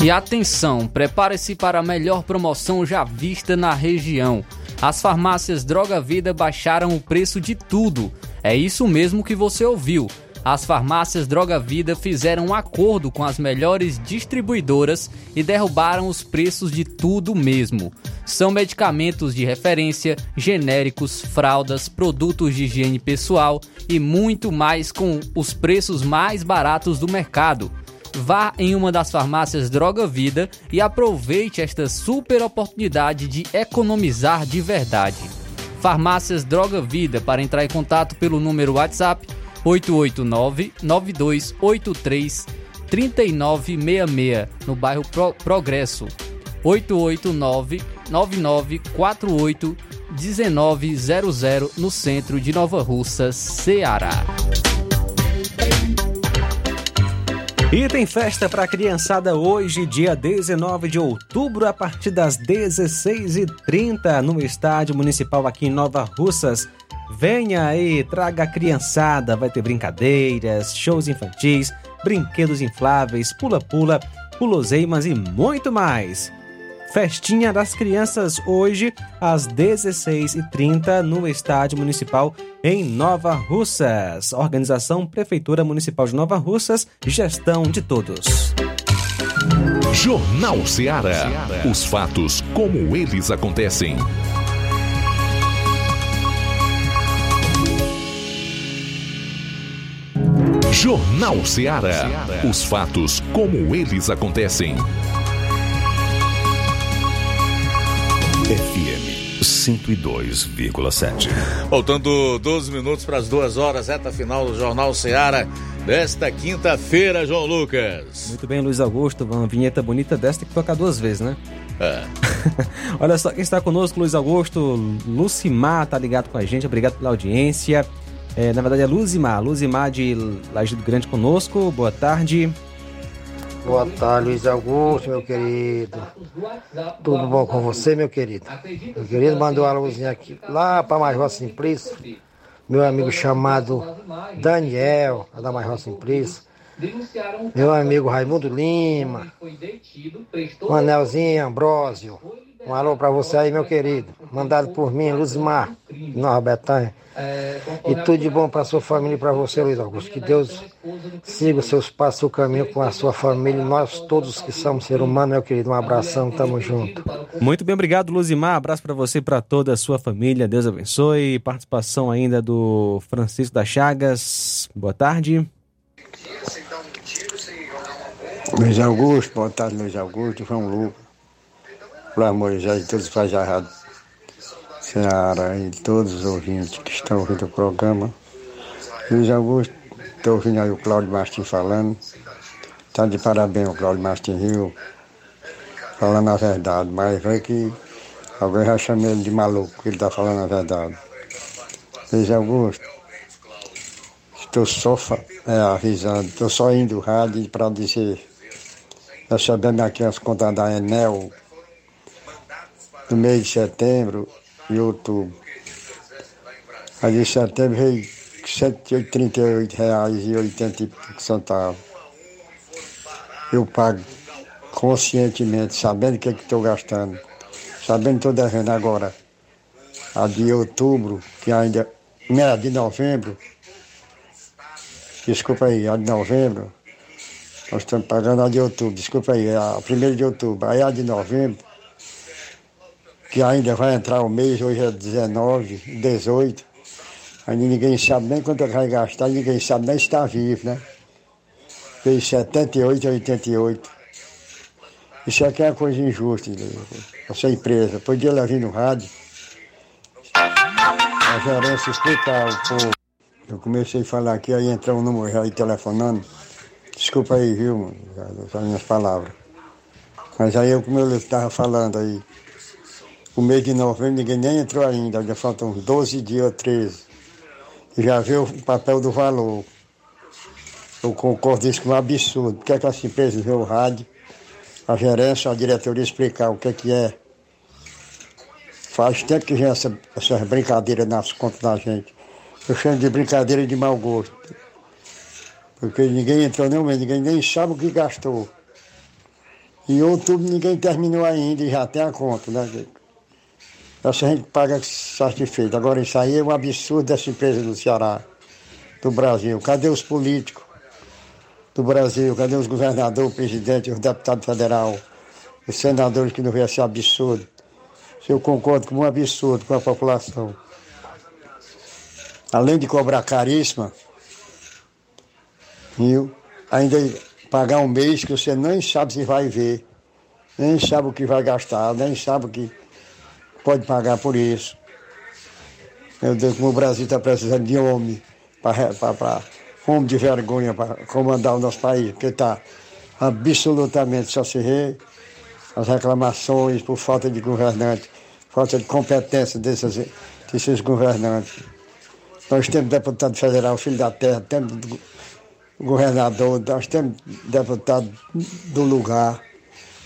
E atenção, prepare-se para a melhor promoção já vista na região. As farmácias Droga Vida baixaram o preço de tudo. É isso mesmo que você ouviu. As farmácias Droga Vida fizeram um acordo com as melhores distribuidoras e derrubaram os preços de tudo mesmo. São medicamentos de referência, genéricos, fraldas, produtos de higiene pessoal e muito mais com os preços mais baratos do mercado. Vá em uma das farmácias Droga Vida e aproveite esta super oportunidade de economizar de verdade. Farmácias Droga Vida para entrar em contato pelo número WhatsApp 889 9283 3966 no bairro Pro Progresso 889 9948 1900 no centro de Nova Russa, Ceará. E tem festa para a criançada hoje, dia 19 de outubro, a partir das 16h30, no Estádio Municipal aqui em Nova Russas. Venha aí, traga a criançada, vai ter brincadeiras, shows infantis, brinquedos infláveis, pula-pula, puloseimas e muito mais. Festinha das Crianças hoje às 16h30 no Estádio Municipal em Nova Russas. Organização Prefeitura Municipal de Nova Russas, gestão de todos. Jornal Ceará. Os fatos como eles acontecem. Jornal Ceará. Os fatos como eles acontecem. FM 102,7. Faltando 12 minutos para as duas horas, reta final do Jornal Seara desta quinta-feira, João Lucas. Muito bem, Luiz Augusto, uma vinheta bonita desta que tocar duas vezes, né? É. Olha só, quem está conosco, Luiz Augusto, Lucimar tá ligado com a gente, obrigado pela audiência. É, na verdade é Luzimar, Luzimar de Lajeado Grande conosco, boa tarde. Boa tarde, Luiz Augusto, meu querido. Tudo bom com você, meu querido? Meu querido mandou uma luzinha aqui lá para Major Simplício. Meu amigo chamado Daniel, da Major Simplício. Meu amigo Raimundo Lima. Um anelzinho, Ambrósio. Um alô para você aí, meu querido. Mandado por mim, Luzimar, Nova Betânia. E tudo de bom para sua família e para você, Luiz Augusto. Que Deus siga os seus passos, o caminho com a sua família. Nós todos que somos ser humanos, meu querido. Um abração, tamo junto. Muito bem, obrigado, Luzimar. Abraço para você e para toda a sua família. Deus abençoe. Participação ainda do Francisco das Chagas. Boa tarde. Luiz Augusto, boa tarde, Luiz Augusto, João Lucas, Flávio Moisés, todos os fajarrados, Ceará e todos os ouvintes que estão ouvindo o programa. Luiz Augusto, estou ouvindo aí o Cláudio Martins falando. Está de parabéns o Cláudio Martins Rio, falando a verdade, mas vai que alguém já chama ele de maluco, que ele está falando a verdade. Luiz Augusto, estou só é, avisando, estou só indo rádio para dizer, recebendo aqui as contas da Enel no mês de setembro e outubro. Aí de setembro veio R$ 138,80. Eu pago conscientemente, sabendo o que é estou gastando, sabendo que estou devendo agora. A de outubro, que ainda. Não é a de novembro. Desculpa aí, a de novembro. Nós estamos pagando a de outubro, desculpa aí, a primeira de outubro. Aí a de novembro, que ainda vai entrar o mês, hoje é 19, 18. Ainda ninguém sabe nem quanto vai gastar, ninguém sabe nem se está vivo, né? Fez 78, 88. Isso aqui é uma coisa injusta, né? essa empresa. Podia ela vir no rádio, a gerência explicar o povo. Eu comecei a falar aqui, aí entrou um número aí telefonando. Desculpa aí, viu, as minhas palavras. Mas aí, eu, como eu estava falando aí, o mês de novembro ninguém nem entrou ainda, ainda faltam uns 12 dias ou 13. já vê o papel do valor. Eu concordo isso com um absurdo. Por que, é que as empresas vê o rádio, a gerência, a diretoria explicar o que é que é? Faz tempo que vem essa, essas brincadeiras nas contas da gente. Eu chamo de brincadeira de mau gosto. Porque ninguém entrou nem ninguém nem sabe o que gastou. Em outubro ninguém terminou ainda e já tem a conta, né, gente? Essa gente paga satisfeito. Agora isso aí é um absurdo dessa empresa do Ceará, do Brasil. Cadê os políticos do Brasil? Cadê os governadores, o presidente, os deputados federal, os senadores que não vê esse absurdo? Eu concordo com um absurdo com a população. Além de cobrar caríssima, viu? Ainda pagar um mês que você nem sabe se vai ver, nem sabe o que vai gastar, nem sabe o que pode pagar por isso. Meu Deus, como o Brasil está precisando de homem, para homem de vergonha para comandar o nosso país, porque está absolutamente só se vê as reclamações por falta de governante, falta de competência desses, desses governantes. Nós temos deputado federal, filho da terra, temos governador, nós temos deputado do lugar.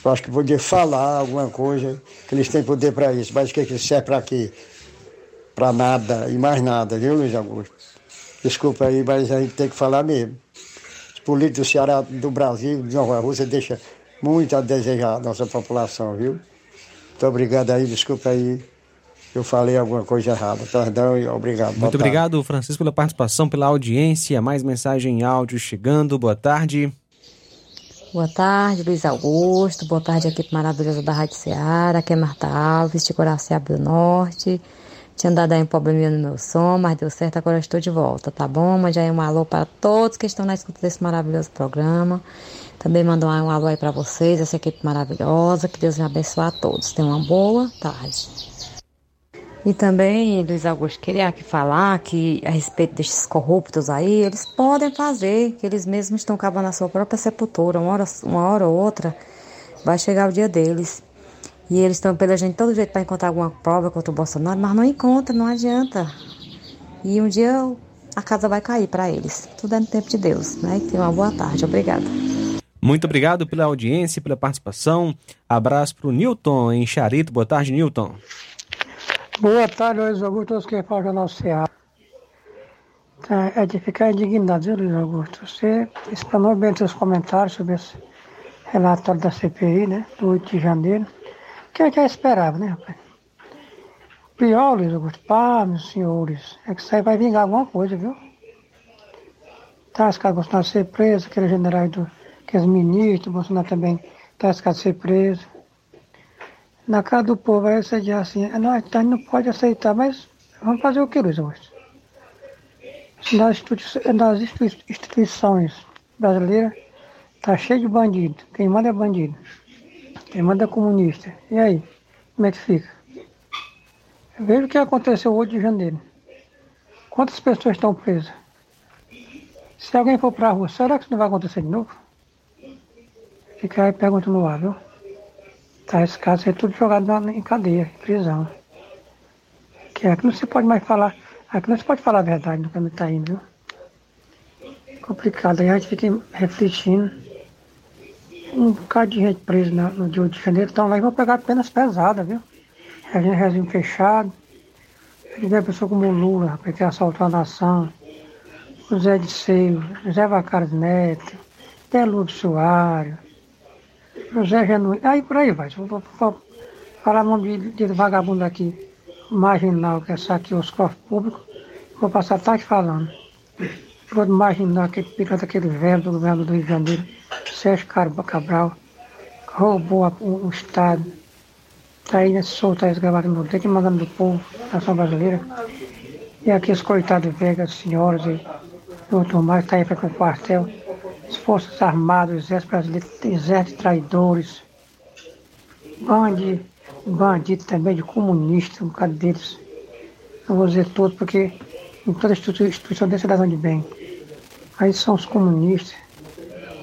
Eu acho que podia falar alguma coisa, que eles têm poder para isso, mas o que, que serve para quê? Para nada e mais nada, viu, Luiz Augusto? Desculpa aí, mas a gente tem que falar mesmo. Os políticos do Ceará, do Brasil, de Nova Rússia, deixam muito a desejar a nossa população, viu? Muito obrigado aí, desculpa aí. Eu falei alguma coisa errada. Perdão e obrigado. Muito obrigado, Francisco, pela participação, pela audiência. Mais mensagem em áudio chegando. Boa tarde. Boa tarde, Luiz Augusto. Boa tarde, equipe maravilhosa da Rádio Ceará. Aqui é Marta Alves, de Coraciaba do Norte. Tinha dado aí um probleminha no meu som, mas deu certo, agora estou de volta, tá bom? Já é um alô para todos que estão na escuta desse maravilhoso programa. Também mando um alô aí para vocês, essa equipe maravilhosa. Que Deus abençoe a todos. Tenham uma boa tarde. E também, Luiz Augusto, queria aqui falar que a respeito desses corruptos aí, eles podem fazer, que eles mesmos estão cavando a sua própria sepultura. Uma hora, uma hora ou outra vai chegar o dia deles. E eles estão pela gente todo jeito para encontrar alguma prova contra o Bolsonaro, mas não encontra, não adianta. E um dia a casa vai cair para eles. Tudo é no tempo de Deus, né? Tenha uma boa tarde. Obrigada. Muito obrigado pela audiência, pela participação. Abraço para o Newton em Charito. Boa tarde, Newton. Boa tarde, Luiz Augusto, todos que falam Jornal Ceará. Tá, é de ficar indignado, viu, Luiz Augusto? Você explanou bem seus comentários sobre esse relatório da CPI, né, do 8 de janeiro, que eu já esperava, né, rapaz? Pior, Luiz Augusto, pá, meus senhores, é que isso aí vai vingar alguma coisa, viu? Tá, esse cara Bolsonaro ser preso, aquele general do, aqueles ministros, Bolsonaro também tá esse cara ser preso na cara do povo, aí você diz assim, nós a gente não pode aceitar, mas vamos fazer o que, Luiz Augusto? Nas, nas instituições brasileiras tá cheio de bandido. Quem manda é bandido. Quem manda é comunista. E aí? Como é que fica? Veja o que aconteceu hoje de janeiro. Quantas pessoas estão presas? Se alguém for para a rua, será que isso não vai acontecer de novo? Fica aí pergunta no ar, viu? Tá, esse caso é tudo jogado em cadeia, em prisão. Que aqui não se pode mais falar, aqui não se pode falar a verdade no está indo, viu? Complicado, aí a gente fica refletindo. Um bocado de gente presa no dia de janeiro, então lá vão pegar penas pesadas, viu? A regime fechado. A gente vê a pessoa como o Lula, porque assaltou a nação. O Zé de Seio, José Vacares Neto, até Lúcio Soares. José Genuíno, aí por aí vai. Vou, falar nome de, de vagabundo aqui, marginal, que é saqueou os cofres públicos, vou passar tarde falando. Vou imaginar aquele piloto, aquele velho do governo do Rio de Janeiro, Sérgio Cabral, roubou a, o, o, Estado, está aí nesse solto aí, gravado no dedo, mandando do povo, nação brasileira. E aqui os coitados velhos, senhoras e outro mais, está aí para o quartel as Forças Armadas, Exército Brasileiro, Exército de Traidores, bandido, bandido também de comunista, um bocado deles. Não vou dizer todos, porque em toda instituição tem cidadão de bem. Aí são os comunistas,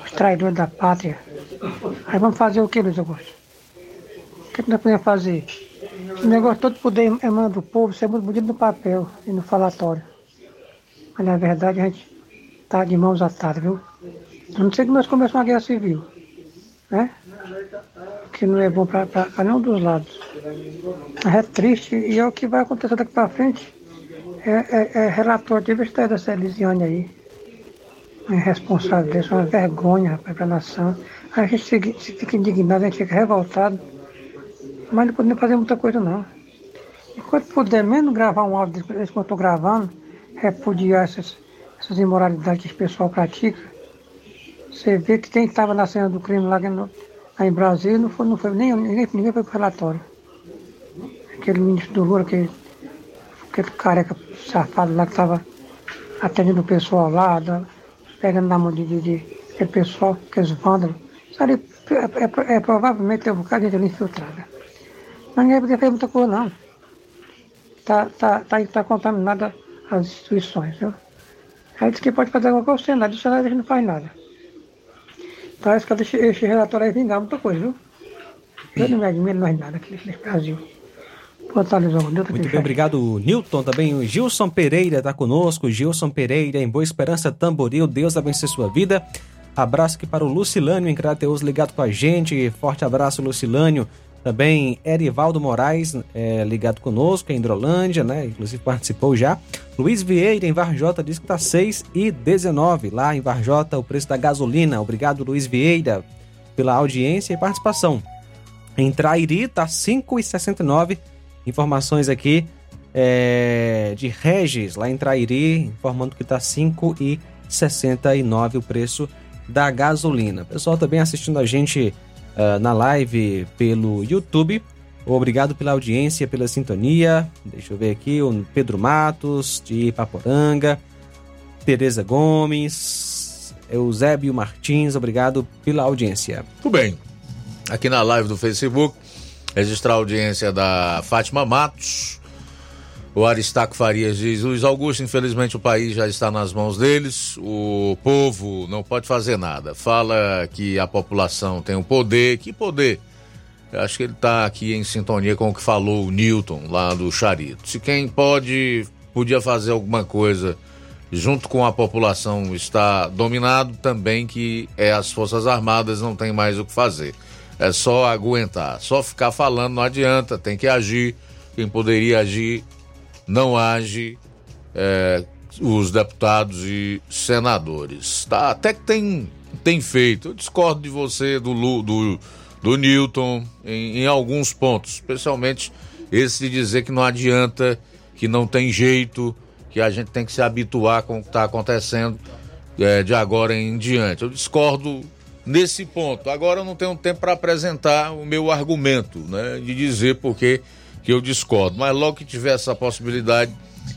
os traidores da pátria. Aí vamos fazer o que, Luiz Augusto? O que nós podemos fazer? O negócio todo poder emana do povo, isso é muito bonito no papel e no falatório. Mas na verdade a gente está de mãos atadas, viu? A não ser que nós começamos uma guerra civil, né? Que não é bom para nenhum dos lados. É triste e é o que vai acontecer daqui para frente. É, é, é relatório de universidade dessa Elisiane aí. É responsável disso, uma vergonha para a nação. A gente fica, fica indignado, a gente fica revoltado. Mas não podemos fazer muita coisa não. Enquanto puder menos gravar um áudio desse que eu estou gravando, repudiar essas, essas imoralidades que esse pessoal pratica, você vê que quem estava na cena do crime lá, no, em Brasília não foi, não foi nem, ninguém, foi para o relatório. Aquele ministro do Lula, aquele, aquele careca safado lá que estava atendendo o pessoal lá, da, pegando na mão de, de, de aquele pessoal, aqueles vândalos. Sabe, é, é, é, provavelmente tem um bocado de gente infiltrada. Mas ninguém podia fazer muita coisa não. Está tá, tá, tá contaminada as instituições, viu? Aí diz que pode fazer alguma coisa, o Senado, o gente não faz nada. Parece que esse, esse relatório aí vingar muita coisa, viu? Eu não me admiro mais nada aqui nesse Brasil. Muito bem, obrigado, Newton. Também o Gilson Pereira está conosco. Gilson Pereira, em Boa Esperança, Tamboril. Deus abençoe sua vida. Abraço aqui para o Lucilânio em Crateus ligado com a gente. Forte abraço, Lucilânio. Também Erivaldo Moraes, é, ligado conosco, em Hidrolândia, né? Inclusive participou já. Luiz Vieira, em Varjota, diz que está 6 e 19 lá em Varjota, o preço da gasolina. Obrigado, Luiz Vieira, pela audiência e participação. Em Trairi, está 5,69. Informações aqui é, de Regis, lá em Trairi, informando que está 5,69 o preço da gasolina. Pessoal também assistindo a gente uh, na live pelo YouTube. Obrigado pela audiência, pela sintonia. Deixa eu ver aqui, o Pedro Matos, de Paporanga, Tereza Gomes, Eusébio Martins, obrigado pela audiência. Tudo bem. Aqui na live do Facebook, registrar a audiência da Fátima Matos, o Aristaco Farias diz: Luiz Augusto, infelizmente o país já está nas mãos deles, o povo não pode fazer nada. Fala que a população tem o poder. Que poder? Eu acho que ele está aqui em sintonia com o que falou o Newton lá do Charito. Se quem pode, podia fazer alguma coisa junto com a população está dominado, também que é as Forças Armadas não tem mais o que fazer. É só aguentar, só ficar falando não adianta, tem que agir. Quem poderia agir não age é, os deputados e senadores. Tá, até que tem, tem feito. Eu discordo de você, do, do, do Newton, em, em alguns pontos, especialmente esse de dizer que não adianta, que não tem jeito, que a gente tem que se habituar com o que está acontecendo é, de agora em diante. Eu discordo nesse ponto. Agora eu não tenho tempo para apresentar o meu argumento, né, de dizer porque que eu discordo, mas logo que tiver essa possibilidade,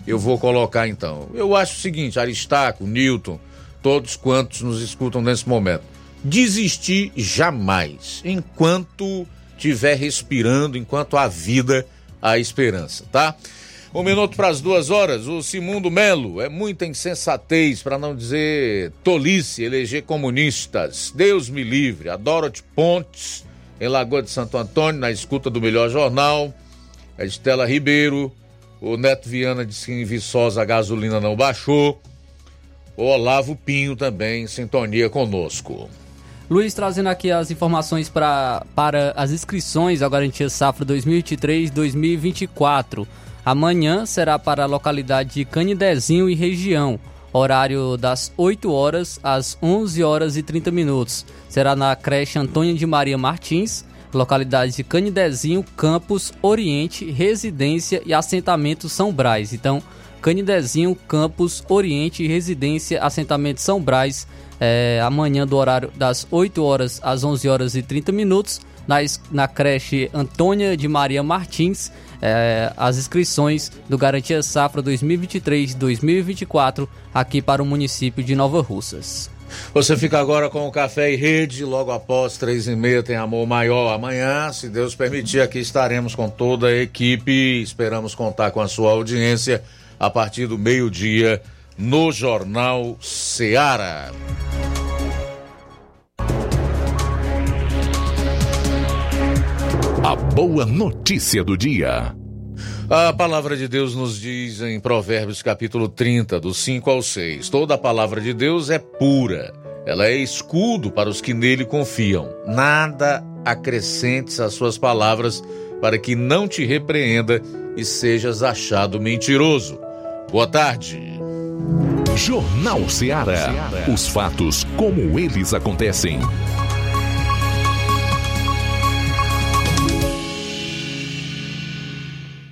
eu vou colocar então. Eu acho o seguinte, Aristarco, Newton, todos quantos nos escutam nesse momento, desistir jamais, enquanto tiver respirando, enquanto há vida, há esperança, tá? Um minuto para as duas horas, o Simundo Melo, é muita insensatez, para não dizer tolice, eleger comunistas. Deus me livre. A Dorothy Pontes, em Lagoa de Santo Antônio, na escuta do melhor jornal a Estela Ribeiro, o Neto Viana disse que em Viçosa a gasolina não baixou, o Olavo Pinho também em sintonia conosco. Luiz trazendo aqui as informações pra, para as inscrições à Garantia Safra 2023-2024. Amanhã será para a localidade de Canidezinho e região, horário das 8 horas às 11 horas e 30 minutos. Será na creche Antônia de Maria Martins, localidades de Canidezinho, Campos, Oriente, Residência e Assentamento São Brás. Então, Canidezinho, Campos, Oriente, Residência, Assentamento São Brás, é, amanhã do horário das 8 horas às 11 horas e 30 minutos, na, na creche Antônia de Maria Martins, é, as inscrições do Garantia Safra 2023-2024 aqui para o município de Nova Russas. Você fica agora com o Café e Rede, logo após três e meia tem Amor Maior. Amanhã, se Deus permitir, aqui estaremos com toda a equipe. Esperamos contar com a sua audiência a partir do meio-dia no Jornal Seara. A boa notícia do dia. A palavra de Deus nos diz em Provérbios capítulo 30, do 5 ao 6: Toda a palavra de Deus é pura, ela é escudo para os que nele confiam. Nada acrescentes às suas palavras, para que não te repreenda e sejas achado mentiroso. Boa tarde. Jornal Ceará. Os fatos como eles acontecem.